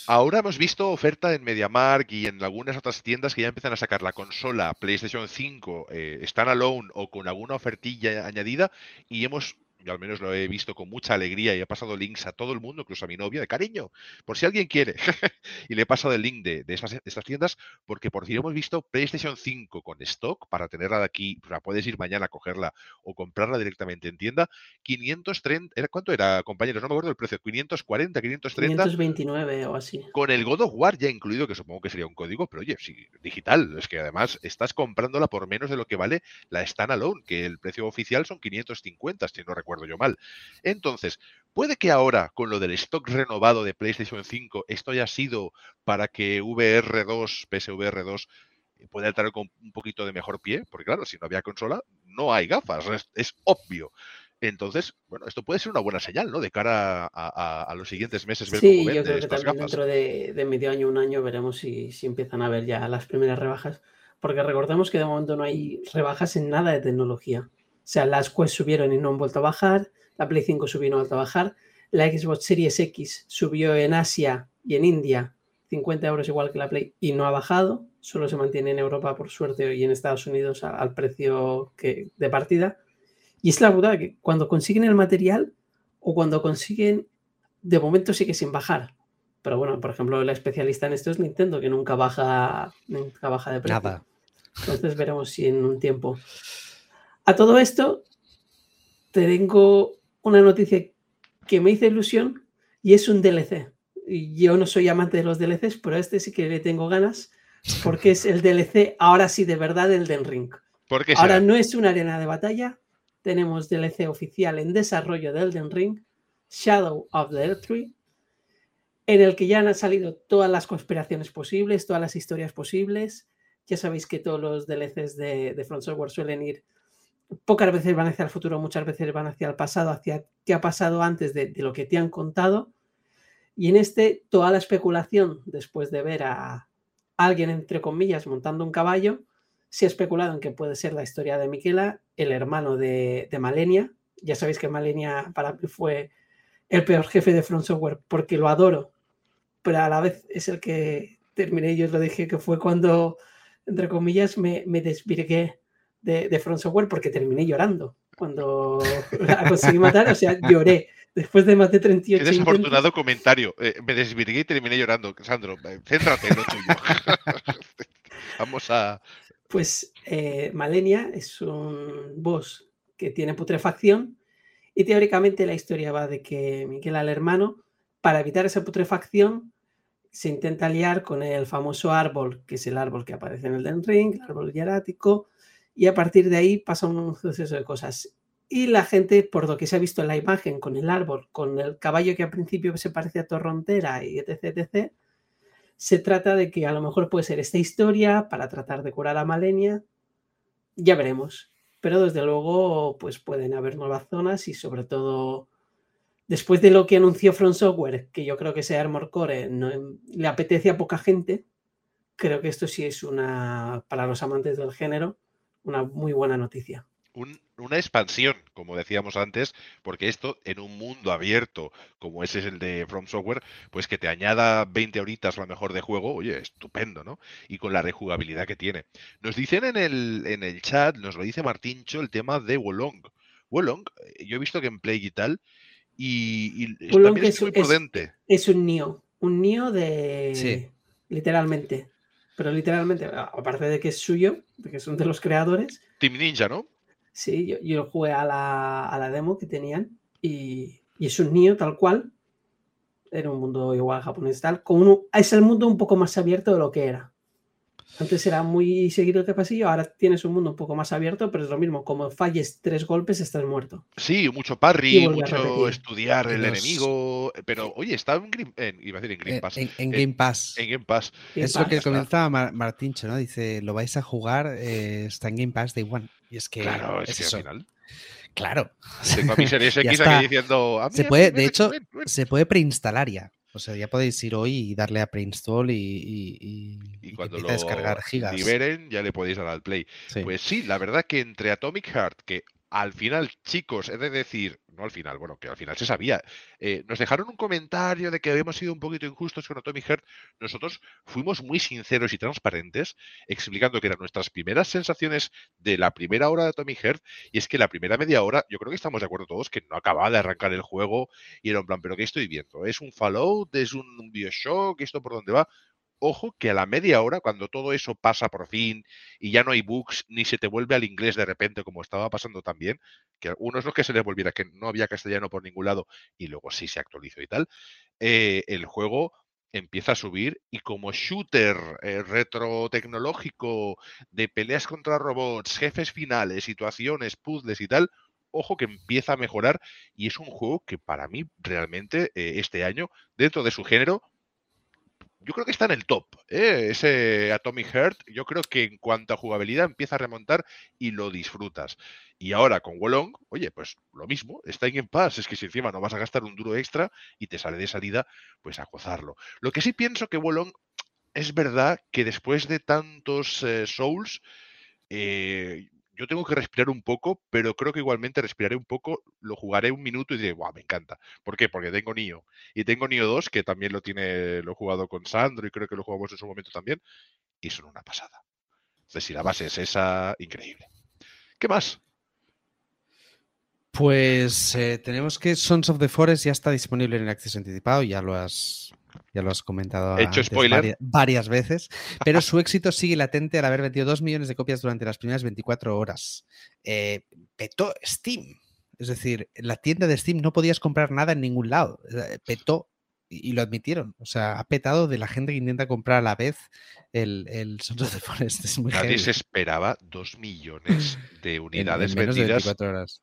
Ahora hemos visto oferta en MediaMark y en algunas otras tiendas que ya empiezan a sacar la consola PlayStation 5 eh, standalone o con alguna ofertilla añadida y hemos, yo al menos lo he visto con mucha alegría y he pasado links a todo el mundo, incluso a mi novia, de cariño, por si alguien quiere. y le he pasado el link de, de esas, de estas tiendas porque por fin hemos visto PlayStation 5 con stock para tenerla de aquí, o sea, puedes ir mañana a cogerla o comprarla directamente en tienda. 530, ¿era, ¿cuánto era, compañeros? No me acuerdo el precio, 540, 530 529 o así. con el God of War ya incluido, que supongo que sería un código, pero oye, sí, digital. Es que además estás comprándola por menos de lo que vale la standalone, que el precio oficial son 550, si no recuerdo yo mal. Entonces, puede que ahora, con lo del stock renovado de PlayStation 5, esto haya sido para que VR2, PSVR 2, pueda entrar con un poquito de mejor pie, porque claro, si no había consola, no hay gafas, es, es obvio. Entonces, bueno, esto puede ser una buena señal, ¿no? De cara a, a- a los siguientes meses, ver Sí, cómo yo creo que estas también gafas. dentro de, de medio año, un año, veremos si, si empiezan a ver ya las primeras rebajas. porque recordemos que de momento no hay rebajas en nada de tecnología. O sea, las Quest subieron y no han vuelto a bajar, la Play 5 subió y no ha vuelto a bajar, la Xbox Series X subió en Asia y en India 50 euros igual que la Play y no ha bajado, solo se mantiene en Europa por suerte y en Estados Unidos al precio que, de partida. Y es la verdad que cuando consiguen el material o cuando consiguen, de momento sigue sin bajar. Pero bueno, por ejemplo, la especialista en esto es Nintendo, que nunca baja, nunca baja de precio. Nada. Entonces veremos si en un tiempo. A todo esto, tengo una noticia que me hizo ilusión y es un DLC. Yo no soy amante de los DLCs, pero este sí que le tengo ganas porque es el DLC, ahora sí de verdad, el Den Ring. ahora no es una arena de batalla, tenemos DLC oficial en desarrollo del Den Ring, Shadow of the Earth Tree, en el que ya han salido todas las conspiraciones posibles, todas las historias posibles. Ya sabéis que todos los DLCs de, de Front Software suelen ir, pocas veces van hacia el futuro, muchas veces van hacia el pasado, hacia qué ha pasado antes de, de lo que te han contado. Y en este, toda la especulación, después de ver a alguien, entre comillas, montando un caballo, se ha especulado en que puede ser la historia de Miquela, el hermano de, Malenia. Ya sabéis que Malenia para mí fue el peor jefe de Front Software porque lo adoro, pero a la vez es el que terminé, yo os lo dije, que fue cuando, entre comillas, me, me desvirgué de, de Front Software porque terminé llorando cuando la conseguí matar, o sea, lloré. Después de más de 38 Qué desafortunado comentario. Eh, me desvirgué y terminé llorando. Sandro, eh, céntrate en lo tuyo. Vamos a. Pues eh, Malenia es un boss que tiene putrefacción y teóricamente la historia va de que Miguel al hermano, para evitar esa putrefacción, se intenta liar con el famoso árbol, que es el árbol que aparece en el Den Ring, el árbol hierático, y a partir de ahí pasa un suceso de cosas. Y la gente, por lo que se ha visto en la imagen, con el árbol, con el caballo que al principio se parece a Torrontera y etc, etc, se trata de que a lo mejor puede ser esta historia para tratar de curar a Malenia. Ya veremos. Pero desde luego, pues pueden haber nuevas zonas y sobre todo después de lo que anunció Front Software, que yo creo que ese Armor Core no, le apetece a poca gente, creo que esto sí es una, para los amantes del género, una muy buena noticia una expansión, como decíamos antes, porque esto en un mundo abierto como ese es el de From Software, pues que te añada 20 horitas a lo mejor de juego, oye, estupendo, ¿no? Y con la rejugabilidad que tiene. Nos dicen en el, en el chat, nos lo dice Martincho, el tema de Wolong. Wolong, eh, yo he visto que en Play y tal, y, también es, muy prudente. Es, un Nio, un Nio de... Sí. Literalmente. Pero literalmente, aparte de que es suyo, de que son de los creadores. Team Ninja, ¿no? Sí, yo, yo jugué a la, a la, demo que tenían y, y, es un niño tal cual. Era un mundo igual japonés tal. Con uno, es el mundo un poco más abierto de lo que era. Antes era muy seguido de pasillo, ahora tienes un mundo un poco más abierto, pero es lo mismo, como falles tres golpes estás muerto. Sí, mucho parry, mucho estudiar el enemigo, pero oye, está en, Game, iba a decir en Game Pass. En, Game Pass. En Game Pass. Es lo que comentaba Martincho, ¿no? Dice, lo vais a jugar, eh, está en Game Pass Day One. Y es que claro, es, que al final. Claro. Tengo a mi Series X aquí diciendo. se puede, de hecho, se puede preinstalar ya. O sea, ya podéis ir hoy y darle a preinstall y, y, y, cuando lo descargar gigas. liberen, ya le podéis dar al play. Pues sí, la verdad que entre Atomic Heart, que al final, chicos, he de decir, al final, bueno, que al final se sabía, eh, nos dejaron un comentario de que habíamos sido un poquito injustos con Atomic Heart. Nosotros fuimos muy sinceros y transparentes, explicando que eran nuestras primeras sensaciones de la primera hora de Atomic Heart, y es que la primera media hora, yo creo que estamos de acuerdo todos, que no acababa de arrancar el juego, y era un plan, pero ¿qué estoy viendo? ¿Es un Fallout? ¿Es un Bioshock? ¿Esto por dónde va? Ojo que a la media hora, cuando todo eso pasa por fin y ya no hay bugs, ni se te vuelve al inglés de repente, como estaba pasando también, que uno es lo que se le volviera, que no había castellano por ningún lado y luego sí se actualizó y tal, eh, el juego empieza a subir y como shooter eh, retro tecnológico de peleas contra robots, jefes finales, situaciones, puzzles y tal, ojo que empieza a mejorar y es un juego que para mí realmente eh, este año, dentro de su género, yo creo que está en el top. ¿eh? Ese Atomic Heart, yo creo que en cuanto a jugabilidad empieza a remontar y lo disfrutas. Y ahora con Wolong, oye, pues lo mismo, está en Pass. Es que si encima no vas a gastar un duro extra y te sale de salida, pues a gozarlo. Lo que sí pienso que Wolong es verdad que después de tantos eh, Souls, eh, yo tengo que respirar un poco, pero creo que igualmente respiraré un poco, lo jugaré un minuto y diré, guau, me encanta. ¿Por qué? Porque tengo Nio. Y tengo Nio 2, que también lo tiene, lo he jugado con Sandro y creo que lo jugamos en su momento también, y son una pasada. Entonces, si la base es esa, increíble. ¿Qué más? Pues eh, tenemos que Sons of the Forest ya está disponible en acceso anticipado, ya lo has, ya lo has comentado hecho spoiler. Varias, veces, pero su éxito sigue latente al haber vendido dos millones de copias durante las primeras 24 horas. Eh, petó Steam, es decir, en la tienda de Steam no podías comprar nada en ningún lado, eh, petó y lo admitieron. O sea, ha petado de la gente que intenta comprar a la vez el, el Sons of the Forest. Es muy Nadie se esperaba dos millones de unidades vendidas.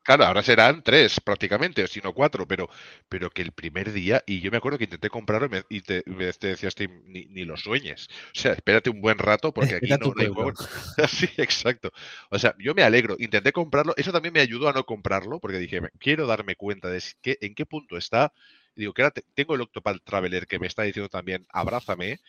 Claro, ahora serán tres prácticamente, si no cuatro, pero, pero que el primer día, y yo me acuerdo que intenté comprarlo y, te, decías, ni, ni, lo sueñes. O sea, espérate un buen rato porque aquí no, hay juego. sí, exacto. O sea, yo me alegro. Intenté comprarlo. Eso también me ayudó a no comprarlo porque dije, quiero darme cuenta de que, en qué punto está digo que tengo el Octopad Traveler que me está diciendo también abrázame,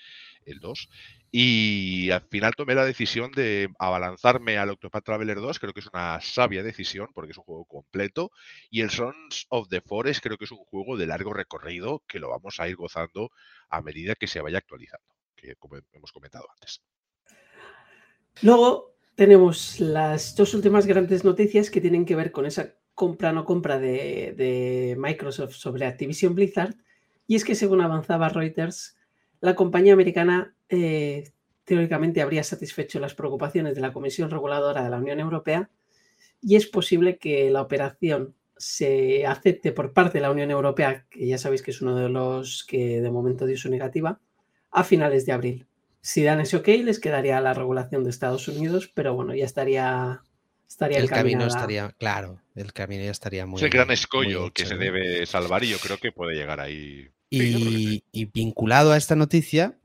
el 2, y al final tomé la decisión de abalanzarme al Octopad Traveler 2, creo que es una sabia decisión porque es un juego completo, y el Sons of the Forest creo que es un juego de largo recorrido que lo vamos a ir gozando a medida que se vaya actualizando, que como hemos comentado antes. Luego tenemos las dos últimas grandes noticias que tienen que ver con esa compra no compra de, Microsoft sobre Activision Blizzard. Y es que según avanzaba Reuters, la compañía americana eh, teóricamente habría satisfecho las preocupaciones de la Comisión Reguladora de la Unión Europea y es posible que la operación se acepte por parte de la Unión Europea, que ya sabéis que es uno de los que de momento dio su negativa, a finales de abril. Si dan ese ok, les quedaría la regulación de Estados Unidos, pero bueno, ya estaría el camino estaría, claro, el camino ya estaría muy. Es el gran escollo que se debe salvar y yo creo que puede llegar ahí. Y, vinculado a esta noticia,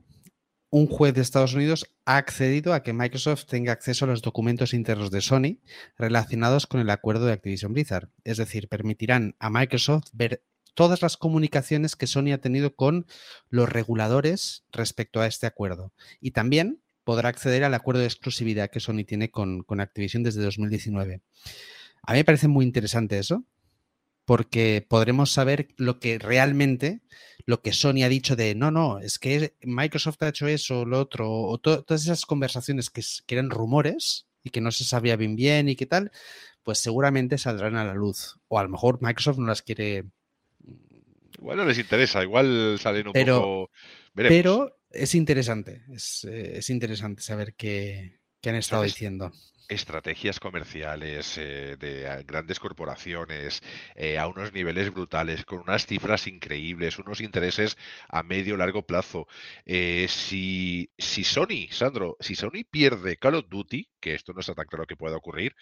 un juez de Estados Unidos ha accedido a que Microsoft tenga acceso a los documentos internos de Sony relacionados con el acuerdo de Activision Blizzard. Es decir, permitirán a Microsoft ver todas las comunicaciones que Sony ha tenido con los reguladores respecto a este acuerdo. Y también podrá acceder al acuerdo de exclusividad que Sony tiene con, Activision desde 2019. A mí me parece muy interesante eso, porque podremos saber lo que realmente, lo que Sony ha dicho de, no, no, es que Microsoft ha hecho eso, lo otro, o todas esas conversaciones que, eran rumores y que no se sabía bien bien y qué tal, pues seguramente saldrán a la luz. O a lo mejor Microsoft no las quiere... Igual no les interesa, igual salen un poco... Pero es interesante, eh, es, interesante saber qué, han estado diciendo estrategias comerciales eh, de grandes corporaciones eh, a unos niveles brutales, con unas cifras increíbles, unos intereses a medio largo plazo. si, si Sony, Sandro, si Sony pierde Call of Duty, que esto no está tan claro que pueda ocurrir,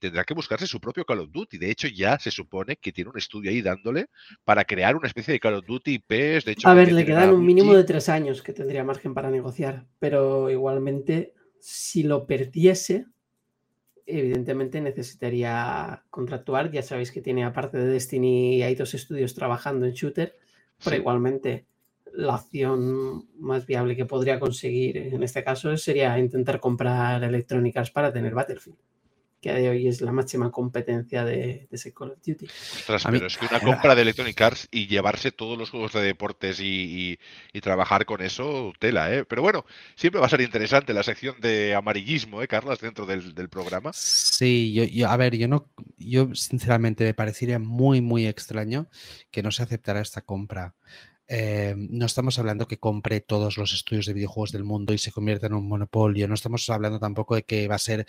tendrá que buscarse su propio Call of Duty. De hecho, ya se supone que tiene un estudio ahí dándole para crear una especie de Call of Duty PES. De hecho, a ver, le quedan un mínimo de tres años que tendría margen para negociar, pero igualmente, si lo perdiese, evidentemente necesitaría contractuar. Ya sabéis que tiene, aparte de Destiny, hay dos estudios trabajando en shooter, pero igualmente la opción más viable que podría conseguir en este caso sería intentar comprar Electronic Arts para tener Battlefield que a de hoy es la máxima competencia de, ese Call of Duty. pero es que una compra de Electronic Arts y llevarse todos los juegos de deportes y, trabajar con eso, tela, ¿eh? Pero bueno, siempre va a ser interesante la sección de amarillismo, ¿eh, Carlos, dentro del, programa? Sí, yo, a ver, yo no, yo sinceramente me parecería muy, muy extraño que no se aceptara esta compra. Eh, no estamos hablando que compre todos los estudios de videojuegos del mundo y se convierta en un monopolio. No estamos hablando tampoco de que va a ser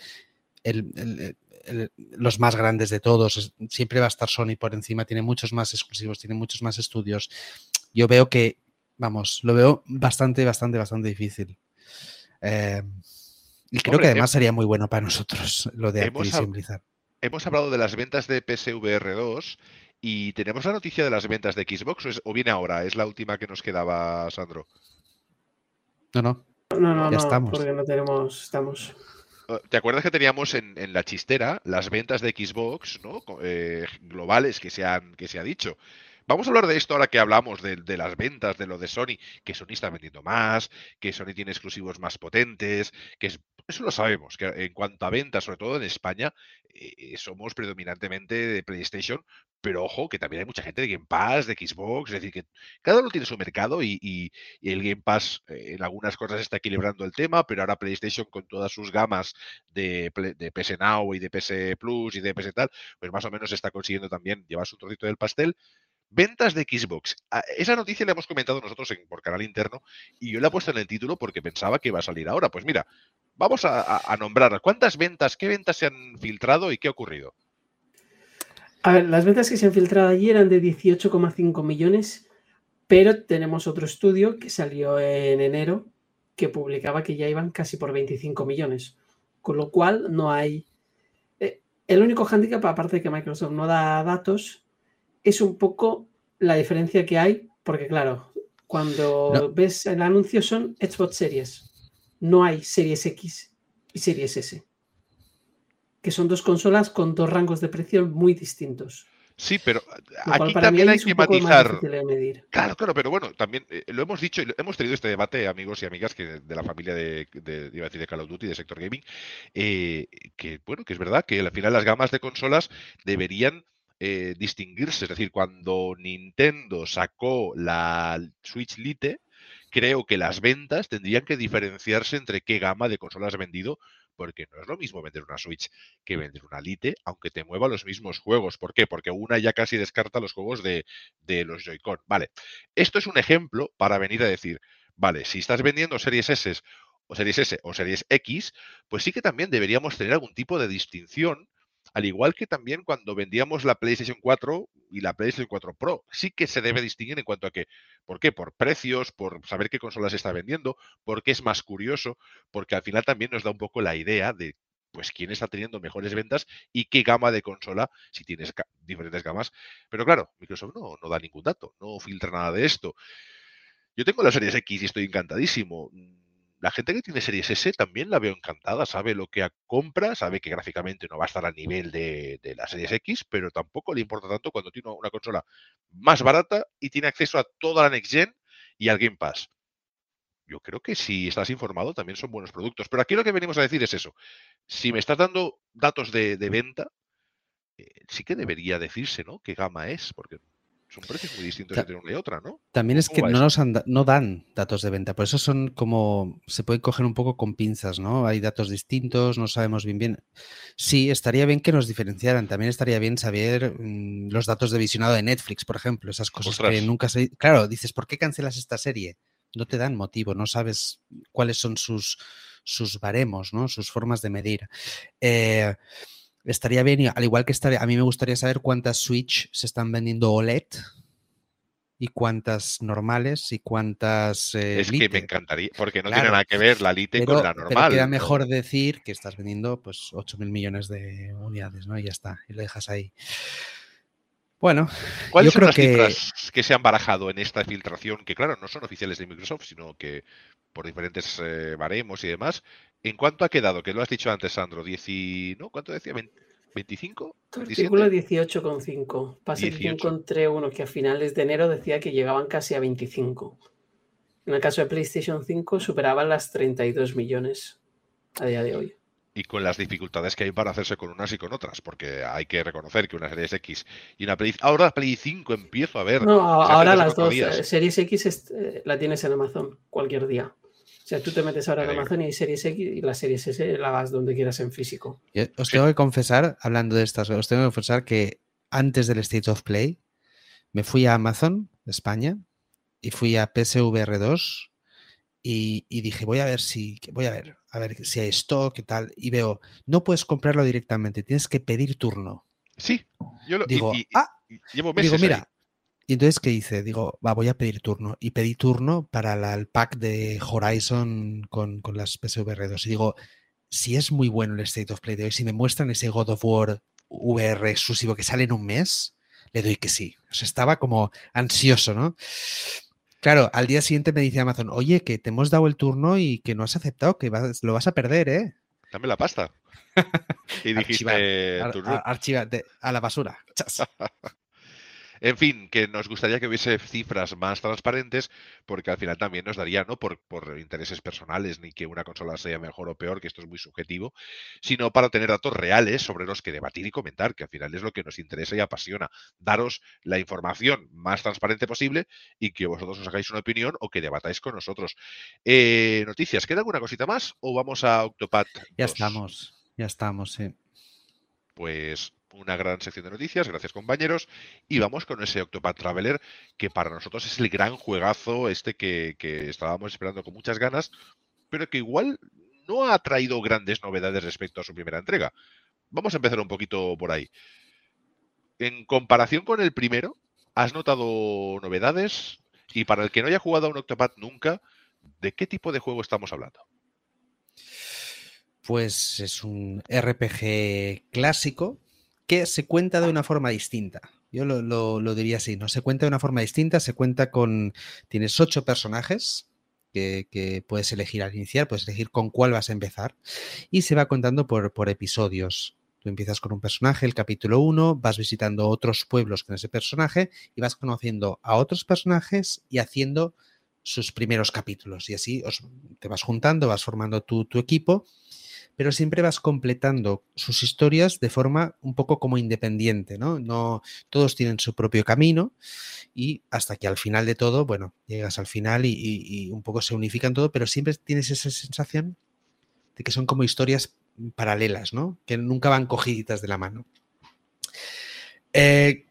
los más grandes de todos. Siempre va a estar Sony por encima, tiene muchos más exclusivos, tiene muchos más estudios. Yo veo que, vamos, lo veo bastante, bastante, bastante difícil. Eh, y creo que además sería muy bueno para nosotros lo de Activision Blizzard. Hemos hablado de las ventas de PSVR 2 y tenemos la noticia de las ventas de Xbox o, viene ahora, es la última que nos quedaba, Sandro. No, no. No, no, ya estamos. porque no tenemos, estamos. ¿Te acuerdas que teníamos en, la chistera las ventas de Xbox ¿no? Eh, globales que se, han, que se ha dicho? vamos a hablar de esto ahora que hablamos de, las ventas, de lo de Sony, que Sony está vendiendo más, que Sony tiene exclusivos más potentes, que eso lo sabemos, que en cuanto a ventas, sobre todo en España, eh, somos predominantemente de PlayStation, pero ojo, que también hay mucha gente de Game Pass, de Xbox, es decir, que cada uno tiene su mercado y, el Game Pass eh, en algunas cosas está equilibrando el tema, pero ahora PlayStation con todas sus gamas de, de PS Now y de PS Plus y de PS tal, pues más o menos está consiguiendo también llevarse un trocito del pastel. Ventas de Xbox. Ah, esa noticia la hemos comentado nosotros en, por canal interno y yo la he puesto en el título porque pensaba que iba a salir ahora. Pues mira, vamos a, nombrar cuántas ventas, qué ventas se han filtrado y qué ha ocurrido. A ver, las ventas que se han filtrado allí eran de 18,5 millones, pero tenemos otro estudio que salió en enero que publicaba que ya iban casi por 25 millones, con lo cual no hay... Eh, el único hándicap, aparte de que Microsoft no da datos, es un poco la diferencia que hay, porque claro, cuando ves el anuncio son Xbox Series, no hay Series X y Series S que son dos consolas con dos rangos de precio muy distintos. Sí, pero aquí también hay que matizar. Claro, claro, pero bueno, también eh, lo hemos dicho y hemos tenido este debate, amigos y amigas, que de la familia de, de, iba a decir de Call of Duty, de Sector Gaming, eh, que bueno, que es verdad que al final las gamas de consolas deberían eh, distinguirse. Es decir, cuando Nintendo sacó la Switch Lite, creo que las ventas tendrían que diferenciarse entre qué gama de consolas ha vendido porque no es lo mismo vender una Switch que vender una Lite, aunque te mueva los mismos juegos. ¿Por qué? Porque una ya casi descarta los juegos de, los Joy-Con. Vale, esto es un ejemplo para venir a decir, vale, si estás vendiendo series S o series S o series X, pues sí que también deberíamos tener algún tipo de distinción al igual que también cuando vendíamos la PlayStation 4 y la PlayStation 4 Pro, sí que se debe distinguir en cuanto a que, ¿por qué? Por precios, por saber qué consolas se está vendiendo, porque es más curioso, porque al final también nos da un poco la idea de pues quién está teniendo mejores ventas y qué gama de consola, si tienes diferentes gamas. Pero claro, Microsoft no, no da ningún dato, no filtra nada de esto. Yo tengo la Series X y estoy encantadísimo la gente que tiene Series S también la veo encantada, sabe lo que compra, sabe que gráficamente no va a estar a nivel de, la Series X, pero tampoco le importa tanto cuando tiene una consola más barata y tiene acceso a toda la Next Gen y al Game Pass. Yo creo que si estás informado también son buenos productos. Pero aquí lo que venimos a decir es eso. Si me estás dando datos de, venta, eh, sí que debería decirse, ¿no? ¿Qué gama es? Porque son precios muy distintos entre una y otra, ¿no? También es que no, nos no dan datos de venta, por eso son como, se puede coger un poco con pinzas, ¿no? Hay datos distintos, no sabemos bien bien. Sí, estaría bien que nos diferenciaran, también estaría bien saber mm, los datos de visionado de Netflix, por ejemplo, esas cosas que nunca se... Claro, dices, ¿por qué cancelas esta serie? No te dan motivo, no sabes cuáles son sus, sus baremos, ¿no? Sus formas de medir. Eh, Estaría bien, al igual que estaría, a mí me gustaría saber cuántas Switch se están vendiendo OLED y cuántas normales y cuántas. Eh, es que me encantaría, porque no tiene nada que ver la Lite con la normal. Pero queda mejor decir que estás vendiendo pues 8 mil millones de unidades, ¿no? Y ya está, y lo dejas ahí. Bueno, ¿cuáles son las que... cifras que se han barajado en esta filtración? Que claro, no son oficiales de Microsoft, sino que por diferentes eh, baremos y demás, ¿En cuánto ha quedado? Que lo has dicho antes, Sandro. ¿no? ¿Cuánto decía? ¿25? Artículo 18,5. Pasa que encontré uno que a finales de enero decía que llegaban casi a 25. En el caso de PlayStation 5 superaban las 32 millones a día de hoy. Y con las dificultades que hay para hacerse con unas y con otras, porque hay que reconocer que una Series X y una Play... Ahora Play 5 empiezo a ver... No, ahora las dos. Eh, Series X eh, la tienes en Amazon cualquier día. O sea, tú te metes ahora en Amazon y Series X y la Series S la vas donde quieras en físico. os tengo que confesar, hablando de estas, os tengo que confesar que antes del State of Play me fui a Amazon, España, y fui a PSVR 2 y, dije, voy a ver si, voy a ver, a ver si hay stock y tal. Y veo, no puedes comprarlo directamente, tienes que pedir turno. Sí, yo lo digo. ah, llevo meses digo, mira, y entonces, ¿qué hice? Digo, va, voy a pedir turno. Y pedí turno para el pack de Horizon con, las PSVR 2. Y digo, si es muy bueno el State of Play de hoy, si me muestran ese God of War VR exclusivo que sale en un mes, le doy que sí. O sea, estaba como ansioso, ¿no? Claro, al día siguiente me dice Amazon, oye, que te hemos dado el turno y que no has aceptado, que lo vas a perder, ¿eh? Dame la pasta. y dijiste, archiva, a la basura. En fin, que nos gustaría que hubiese cifras más transparentes, porque al final también nos daría, no por, por, intereses personales, ni que una consola sea mejor o peor, que esto es muy subjetivo, sino para tener datos reales sobre los que debatir y comentar, que al final es lo que nos interesa y apasiona. Daros la información más transparente posible y que vosotros os hagáis una opinión o que debatáis con nosotros. Eh, noticias, ¿queda alguna cosita más o vamos a Octopath? Ya estamos, ya estamos, sí. Pues una gran sección de noticias, gracias compañeros, y vamos con ese Octopath Traveler, que para nosotros es el gran juegazo este que, estábamos esperando con muchas ganas, pero que igual no ha traído grandes novedades respecto a su primera entrega. Vamos a empezar un poquito por ahí. En comparación con el primero, ¿has notado novedades? Y para el que no haya jugado a un Octopath nunca, ¿de qué tipo de juego estamos hablando? Pues es un RPG clásico, que se cuenta de una forma distinta. Yo lo, diría así, ¿no? Se cuenta de una forma distinta, se cuenta con. Tienes ocho personajes que, puedes elegir al iniciar, puedes elegir con cuál vas a empezar. Y se va contando por, episodios. Tú empiezas con un personaje, el capítulo 1, vas visitando otros pueblos con ese personaje y vas conociendo a otros personajes y haciendo sus primeros capítulos. Y así te vas juntando, vas formando tu equipo pero siempre vas completando sus historias de forma un poco como independiente, ¿no? no todos tienen su propio camino y hasta que al final de todo, bueno, llegas al final y, un poco se unifican todo, pero siempre tienes esa sensación de que son como historias paralelas, ¿no? Que nunca van cogiditas de la mano. Eh,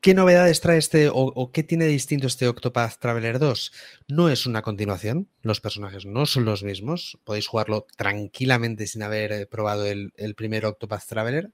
¿Qué novedades trae este o, qué tiene distinto este Octopath Traveler 2? No es una continuación, los personajes no son los mismos, podéis jugarlo tranquilamente sin haber eh, probado el, el primer Octopath Traveler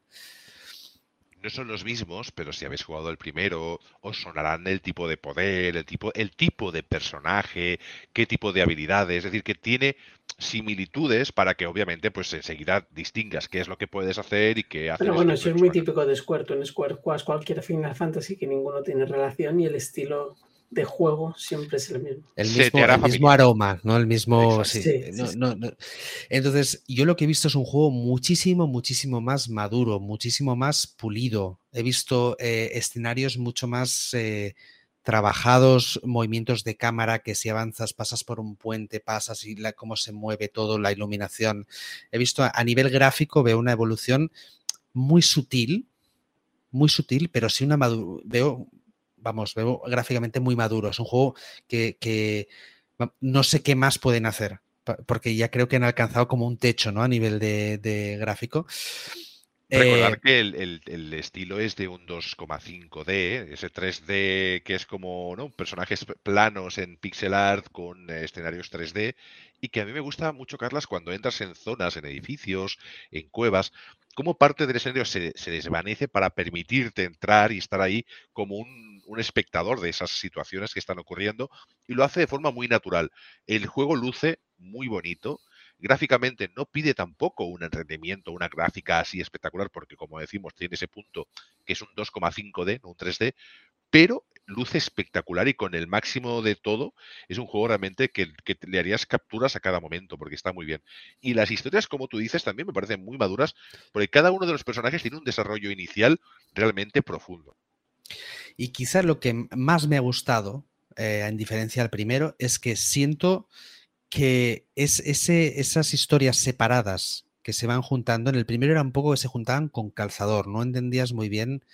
no son los mismos, pero si habéis jugado el primero, os sonarán el tipo de poder, el tipo, el tipo de personaje, qué tipo de habilidades, es decir, que tiene similitudes para que obviamente pues enseguida distingas qué es lo que puedes hacer y qué haces. Pero bueno, eso es muy típico de Square. En Square juegas cualquier Final Fantasy que ninguno tiene relación y el estilo de juego siempre es el mismo. El mismo, aroma, ¿no? El mismo. Entonces, yo lo que he visto es un juego muchísimo, muchísimo más maduro, muchísimo más pulido. He visto eh, escenarios mucho más eh, trabajados, movimientos de cámara que si avanzas, pasas por un puente, pasas y la, cómo se mueve todo, la iluminación. He visto a, a nivel gráfico, veo una evolución muy sutil, muy sutil, pero sí una madurez. Veo vamos, veo gráficamente muy maduro. Es un juego que, no sé qué más pueden hacer, porque ya creo que han alcanzado como un techo, ¿no? A nivel de, gráfico. Recordar eh, que el, estilo es de un 2,5D, ese 3D que es como ¿no? personajes planos en pixel art con escenarios 3D y que a mí me gusta mucho, Carlas, cuando entras en zonas, en edificios, en cuevas, cómo parte del escenario se, se desvanece para permitirte entrar y estar ahí como un un espectador de esas situaciones que están ocurriendo y lo hace de forma muy natural. El juego luce muy bonito. Gráficamente no pide tampoco un rendimiento, una gráfica así espectacular, porque como decimos, tiene ese punto que es un 2,5D, no un 3D, pero luce espectacular y con el máximo de todo es un juego realmente que, que, le harías capturas a cada momento porque está muy bien. Y las historias, como tú dices, también me parecen muy maduras porque cada uno de los personajes tiene un desarrollo inicial realmente profundo. Y quizás lo que más me ha gustado, eh, en diferencia al primero, es que siento que es ese, esas historias separadas que se van juntando, en el primero era un poco que se juntaban con calzador, no entendías muy bien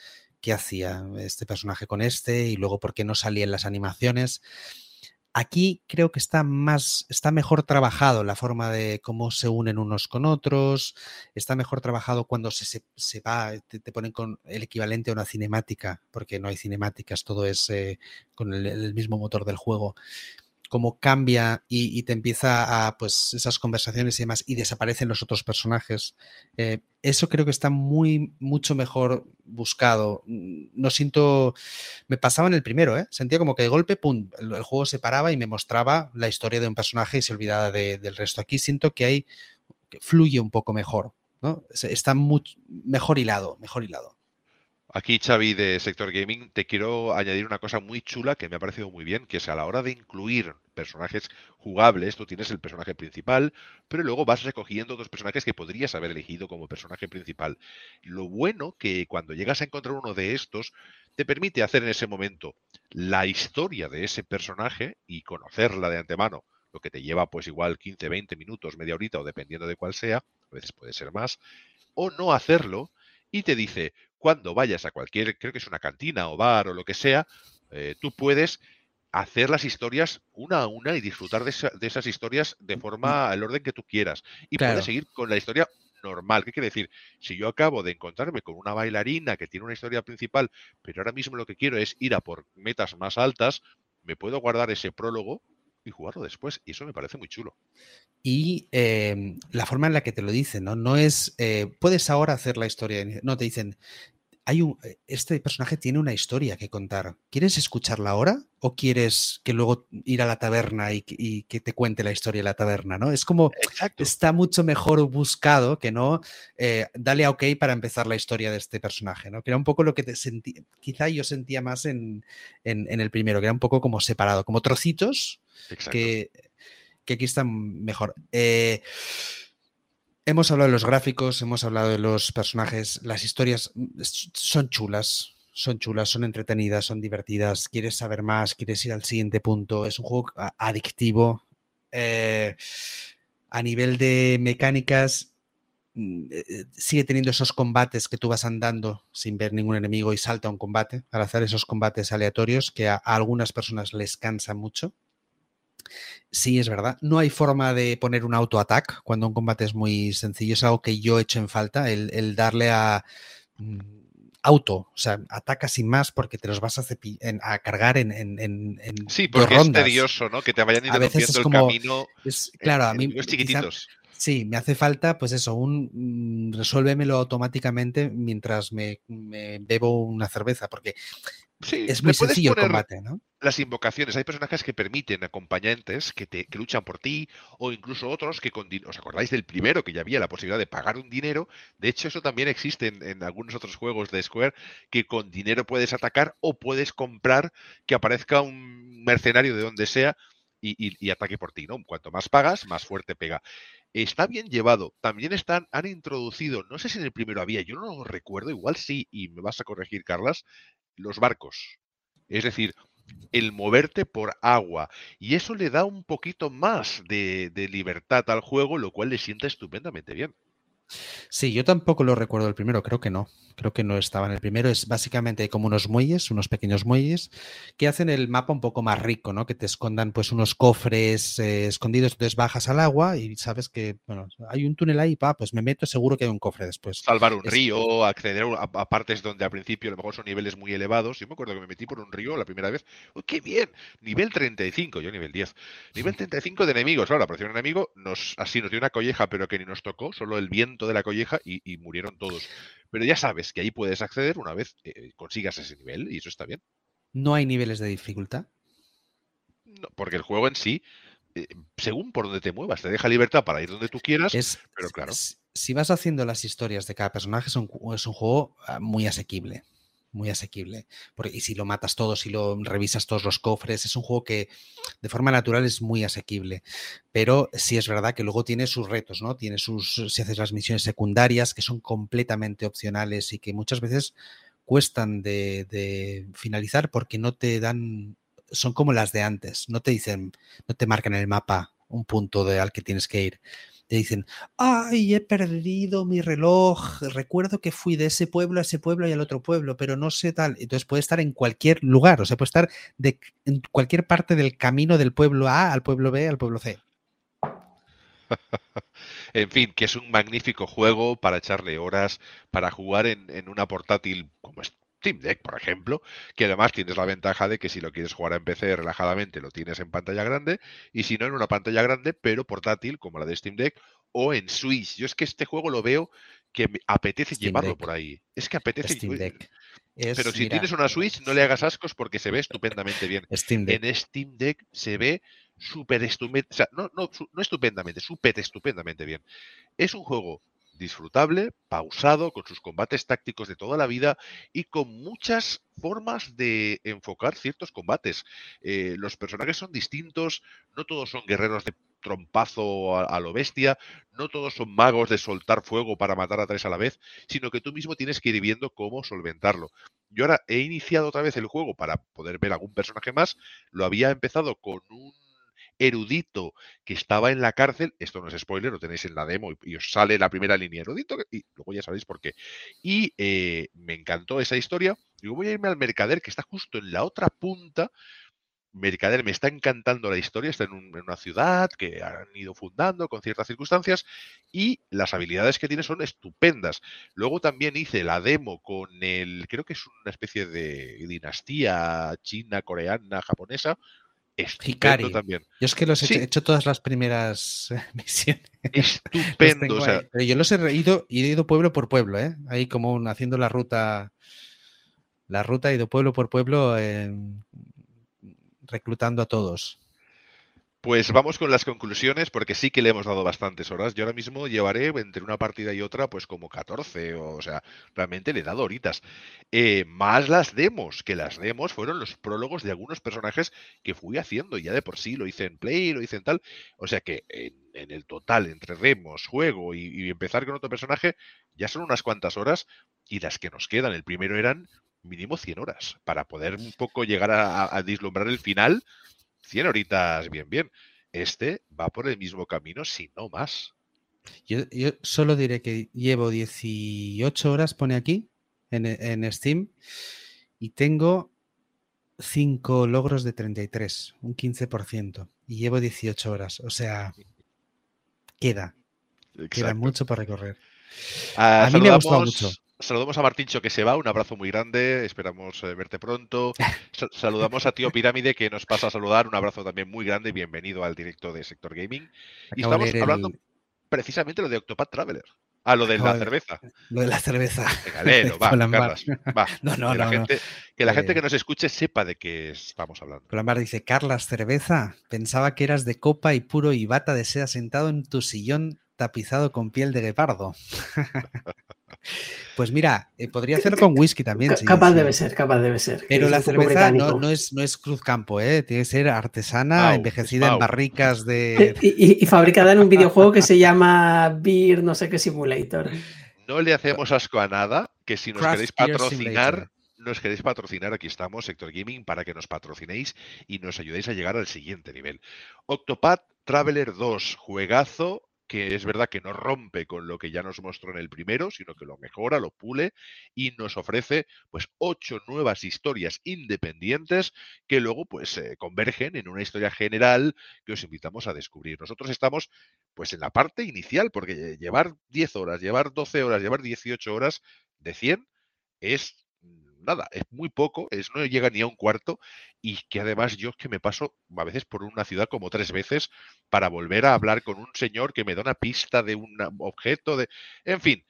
qué hacía este personaje con este y luego por qué no salía en las animaciones. Aquí creo que está más, está mejor trabajado la forma de cómo se unen unos con otros, está mejor trabajado cuando se, se, va, te, ponen con el equivalente a una cinemática, porque no hay cinemáticas, todo es eh, con el, mismo motor del juego cómo cambia y, te empieza a, pues, esas conversaciones y demás, y desaparecen los otros personajes. Eh, eso creo que está muy, mucho mejor buscado. No siento, me pasaba en el primero, ¿eh? sentía como que de golpe, pum, el, juego se paraba y me mostraba la historia de un personaje y se olvidaba del resto. Aquí siento que hay, que fluye un poco mejor, ¿no? Está mucho mejor hilado, mejor hilado. Aquí, Xavi, de Sector Gaming, te quiero añadir una cosa muy chula que me ha parecido muy bien, que es a la hora de incluir personajes jugables, tú tienes el personaje principal, pero luego vas recogiendo otros personajes que podrías haber elegido como personaje principal. Lo bueno que cuando llegas a encontrar uno de estos, te permite hacer en ese momento la historia de ese personaje y conocerla de antemano, lo que te lleva pues igual 15, 20 minutos, media horita o dependiendo de cuál sea, a veces puede ser más, o no hacerlo y te dice, cuando vayas a cualquier, creo que es una cantina o bar o lo que sea, eh, tú puedes hacer las historias una a una y disfrutar de, esas historias de forma al orden que tú quieras. Y puedes seguir con la historia normal. ¿Qué quiere decir? Si yo acabo de encontrarme con una bailarina que tiene una historia principal, pero ahora mismo lo que quiero es ir a por metas más altas, me puedo guardar ese prólogo y jugarlo después. Y eso me parece muy chulo. Y em, la forma en la que te lo dicen, ¿no? No es, eh, puedes ahora hacer la historia. No, te dicen, hay un, eh, este personaje tiene una historia que contar. ¿Quieres escucharla ahora o quieres que luego ir a la taberna y, que te cuente la historia de la taberna? ¿no? Es como está mucho mejor buscado que no eh, dale a OK para empezar la historia de este personaje, ¿no? Que era un poco lo que te sentí, quizá yo sentía más en, el primero, que era un poco como separado, como trocitos que, que, aquí están mejor. Eh, Hemos hablado de los gráficos, hemos hablado de los personajes, las historias mm, son chulas, son chulas, son entretenidas, son divertidas, quieres saber más, quieres ir al siguiente punto, es un juego adictivo. Eh, a nivel de mecánicas, mm, eh, eh, sigue teniendo esos combates que tú vas andando sin ver ningún enemigo y salta un combate, al hacer esos combates aleatorios que a, a algunas personas les cansa mucho. Sí, es verdad. No hay forma de poner un auto-attack cuando un combate es muy sencillo. Es algo que yo he hecho en falta, el, darle a mm, auto, o sea, ataca sin más porque te los vas a, a cargar en, en, Sí, porque es tedioso, ¿no? Que te vayan interrumpiendo el camino. claro, a mí. chiquititos. sí, me hace falta, pues eso, un mm, resuélvemelo automáticamente mientras me, me, bebo una cerveza, porque es muy sencillo el combate, ¿no? Las invocaciones, hay personajes que permiten acompañantes que, te, luchan por ti, o incluso otros que con ¿Os acordáis del primero que ya había la posibilidad de pagar un dinero? De hecho, eso también existe en, algunos otros juegos de Square, que con dinero puedes atacar o puedes comprar que aparezca un mercenario de donde sea y, ataque por ti, ¿no? Cuanto más pagas, más fuerte pega. Está bien llevado. También están, han introducido, no sé si en el primero había, yo no lo recuerdo, igual sí, y me vas a corregir, Carlas, los barcos. Es decir, el moverte por agua. Y eso le da un poquito más de, de libertad al juego, lo cual le sienta estupendamente bien. Sí, yo tampoco lo recuerdo el primero, creo que no. Creo que no estaba en el primero. Es básicamente como unos muelles, unos pequeños muelles, que hacen el mapa un poco más rico, ¿no? Que te escondan pues unos cofres eh, escondidos, entonces bajas al agua y sabes que, bueno, hay un túnel ahí, pa, pues me meto, seguro que hay un cofre después. Salvar un río, acceder a, partes donde al principio a lo mejor son niveles muy elevados. Yo me acuerdo que me metí por un río la primera vez. ¡Uy, qué bien! Nivel 35, yo nivel 10. Nivel 35 de enemigos. Ahora, apareció un enemigo, nos, así nos dio una colleja, pero que ni nos tocó, solo el viento de la colleja y, murieron todos. Pero ya sabes que ahí puedes acceder una vez eh, consigas ese nivel y eso está bien. ¿No hay niveles de dificultad? No, porque el juego en sí, eh, según por donde te muevas, te deja libertad para ir donde tú quieras, es, pero claro. Si vas haciendo las historias de cada personaje, es un juego ah, muy asequible muy asequible. Porque, y si lo matas todo, si lo revisas todos los cofres, es un juego que de forma natural es muy asequible. Pero sí es verdad que luego tiene sus retos, ¿no? Tiene sus, si haces las misiones secundarias, que son completamente opcionales y que muchas veces cuestan de, finalizar porque no te dan, son como las de antes, no te dicen, no te marcan el mapa un punto de, al que tienes que ir te dicen, ay, he perdido mi reloj, recuerdo que fui de ese pueblo a ese pueblo y al otro pueblo, pero no sé tal. Entonces puede estar en cualquier lugar, o sea, puede estar de, en cualquier parte del camino del pueblo A al pueblo B al pueblo C. en fin, que es un magnífico juego para echarle horas, para jugar en, en una portátil como, Steam Deck, por ejemplo, que además tienes la ventaja de que si lo quieres jugar en PC relajadamente lo tienes en pantalla grande y si no en una pantalla grande pero portátil como la de Steam Deck o en Switch. Yo es que este juego lo veo que me apetece llevarlo por ahí. Es que apetece. Steam Deck. pero si tienes una Switch no le hagas ascos porque se ve estupendamente bien. En Steam Deck se ve súper estupendamente, o sea, no, no, no estupendamente, súper estupendamente bien. Es un juego disfrutable, pausado, con sus combates tácticos de toda la vida y con muchas formas de enfocar ciertos combates. Eh, los personajes son distintos, no todos son guerreros de trompazo a, lo bestia, no todos son magos de soltar fuego para matar a tres a la vez, sino que tú mismo tienes que ir viendo cómo solventarlo. Yo ahora he iniciado otra vez el juego para poder ver algún personaje más, lo había empezado con un erudito que estaba en la cárcel, esto no es spoiler, lo tenéis en la demo y, os sale la primera línea erudito, y luego ya sabéis por qué. Y eh, me encantó esa historia, digo, voy a irme al mercader que está justo en la otra punta, Mercader me está encantando la historia, está en, una ciudad que han ido fundando con ciertas circunstancias y las habilidades que tiene son estupendas. Luego también hice la demo con el, creo que es una especie de dinastía china, coreana, japonesa. Estupendo también. Yo es que los he hecho todas las primeras misiones. Estupendo. Pero yo los he ido, he ido pueblo por pueblo, ¿eh? Ahí como haciendo la ruta la ruta he ido pueblo por pueblo reclutando a todos. Pues vamos con las conclusiones, porque sí que le hemos dado bastantes horas. Yo ahora mismo llevaré entre una partida y otra, pues como 14, o, sea, realmente le he dado horitas. Eh, más las demos, que las demos fueron los prólogos de algunos personajes que fui haciendo, ya de por sí lo hice en Play, lo hice en tal. O sea que en, el total, entre demos, juego y, empezar con otro personaje, ya son unas cuantas horas, y las que nos quedan, el primero eran mínimo 100 horas para poder un poco llegar a, a, vislumbrar el final. 100 horitas, bien, bien. Este va por el mismo camino, si no más. Yo, solo diré que llevo 18 horas, pone aquí, en, en Steam, y tengo 5 logros de 33, un 15%, y llevo 18 horas. O sea, queda. Queda mucho por recorrer. Ah, a mí me ha gustado mucho. Saludamos a Martincho que se va, un abrazo muy grande, esperamos eh, verte pronto. Saludamos a Tío Pirámide que nos pasa a saludar, un abrazo también muy grande, bienvenido al directo de Sector Gaming. y estamos hablando precisamente lo de Octopath Traveler. Ah, lo de la cerveza. Lo de la cerveza. Venga, va, Carlas, va. No, no, que la, gente, que, la gente eh, que nos escuche sepa de qué estamos hablando. Colombar dice, Carlas, cerveza. Pensaba que eras de copa y puro y bata de seda sentado en tu sillón tapizado con piel de guepardo. Pues mira, eh, podría hacerlo con whisky también. capaz debe ser, capaz debe ser. Pero la cerveza no, es, no es Cruz Campo, ¿eh? tiene que ser artesana, envejecida en barricas de. Y, fabricada en un videojuego que se llama Beer, no sé qué simulator. No le hacemos asco a nada, que si nos queréis patrocinar, nos queréis patrocinar, aquí estamos, Sector Gaming, para que nos patrocinéis y nos ayudéis a llegar al siguiente nivel. Octopath Traveler 2, juegazo, que es verdad que no rompe con lo que ya nos mostró en el primero, sino que lo mejora, lo pule y nos ofrece pues ocho nuevas historias independientes que luego pues convergen en una historia general que os invitamos a descubrir. Nosotros estamos pues en la parte inicial, porque llevar 10 horas, llevar 12 horas, llevar 18 horas de 100 es nada, es muy poco, es, no llega ni a un cuarto y que además yo es que me paso a veces por una ciudad como tres veces para volver a hablar con un señor que me da una pista de un objeto, de, en fin,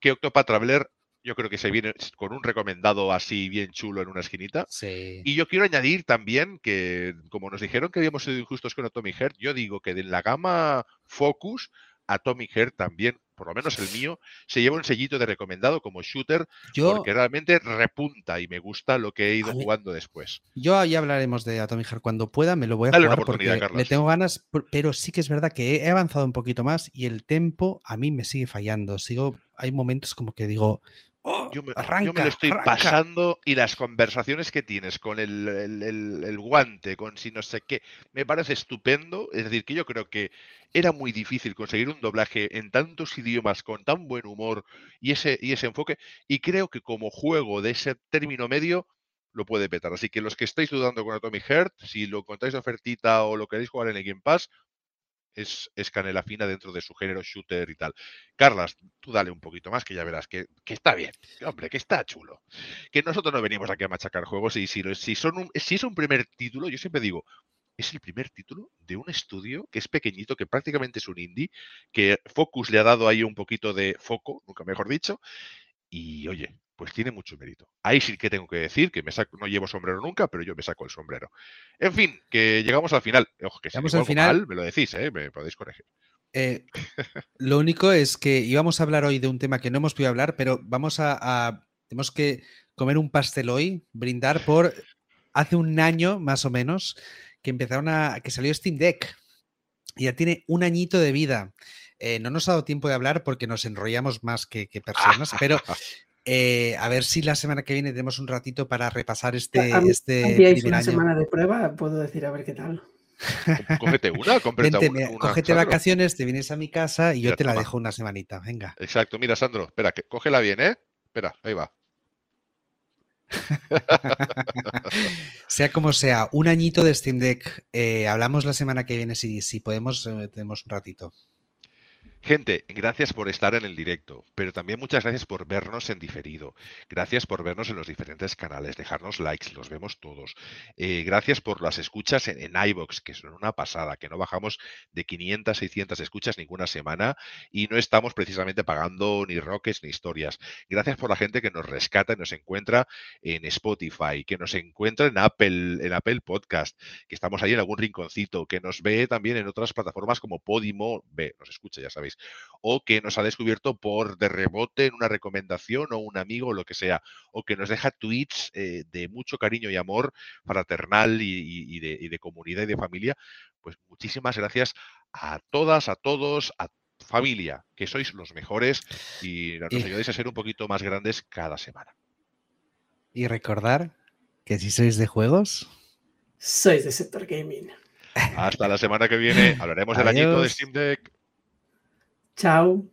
que Octopath Traveler yo creo que se viene con un recomendado así bien chulo en una esquinita. Sí. Y yo quiero añadir también que, como nos dijeron que habíamos sido injustos con Atomic Heart, yo digo que de la gama Focus, Atomic Heart también por lo menos el mío, se lleva un sellito de recomendado como shooter porque realmente repunta y me gusta lo que he ido jugando después. Yo ya hablaremos de Atomic Heart cuando pueda, me lo voy a jugar porque le tengo ganas, pero sí que es verdad que he avanzado un poquito más y el tempo a mí me sigue fallando. Sigo, hay momentos como que digo, Oh, yo, me, lo estoy pasando y las conversaciones que tienes con el, guante, con si no sé qué, me parece estupendo. Es decir, que yo creo que era muy difícil conseguir un doblaje en tantos idiomas con tan buen humor y ese, y ese enfoque. Y creo que como juego de ese término medio lo puede petar. Así que los que estáis dudando con Atomic Heart, si lo contáis de ofertita o lo queréis jugar en el Game Pass, es, canela fina dentro de su género shooter y tal. Carlas, tú dale un poquito más que ya verás que, está bien, hombre, que está chulo. Que nosotros no venimos aquí a machacar juegos y si, si, son si es un primer título, yo siempre digo, es el primer título de un estudio que es pequeñito, que prácticamente es un indie, que Focus le ha dado ahí un poquito de foco, nunca mejor dicho, y oye, pues tiene mucho mérito. Ahí sí que tengo que decir que me saco, no llevo sombrero nunca, pero yo me saco el sombrero. En fin, que llegamos al final. Ojo, que si al final, me lo decís, ¿eh? me podéis corregir. Eh, lo único es que íbamos a hablar hoy de un tema que no hemos podido hablar, pero vamos a, tenemos que comer un pastel hoy, brindar por hace un año más o menos que empezaron a que salió Steam Deck. Ya tiene un añito de vida. Eh, no nos ha dado tiempo de hablar porque nos enrollamos más que, personas, pero eh, a ver si la semana que viene tenemos un ratito para repasar este, este una semana de prueba, puedo decir a ver qué tal. Cógete una, Cógete vacaciones, te vienes a mi casa y yo te la dejo una semanita. Venga. Exacto, mira, Sandro, espera, que cógela bien, ¿eh? Espera, ahí va. sea como sea, un añito de Steam Deck. Eh, hablamos la semana que viene si, si podemos, eh, tenemos un ratito. Gente, gracias por estar en el directo, pero también muchas gracias por vernos en diferido. Gracias por vernos en los diferentes canales, dejarnos likes, los vemos todos. Eh, gracias por las escuchas en, en iBox, que son una pasada, que no bajamos de 500, 600 escuchas ninguna semana y no estamos precisamente pagando ni roques ni historias. Gracias por la gente que nos rescata y nos encuentra en Spotify, que nos encuentra en Apple, en Apple Podcast, que estamos ahí en algún rinconcito, que nos ve también en otras plataformas como Podimo, ve, nos escucha, ya sabéis o que nos ha descubierto por de rebote en una recomendación o un amigo o lo que sea, o que nos deja tweets eh, de mucho cariño y amor fraternal y, de, comunidad y de familia, pues muchísimas gracias a todas, a todos, a familia, que sois los mejores y nos ayudáis a ser un poquito más grandes cada semana. Y recordar que si sois de juegos, sois de sector gaming. Hasta la semana que viene hablaremos del añito de Steam Deck. Tchau.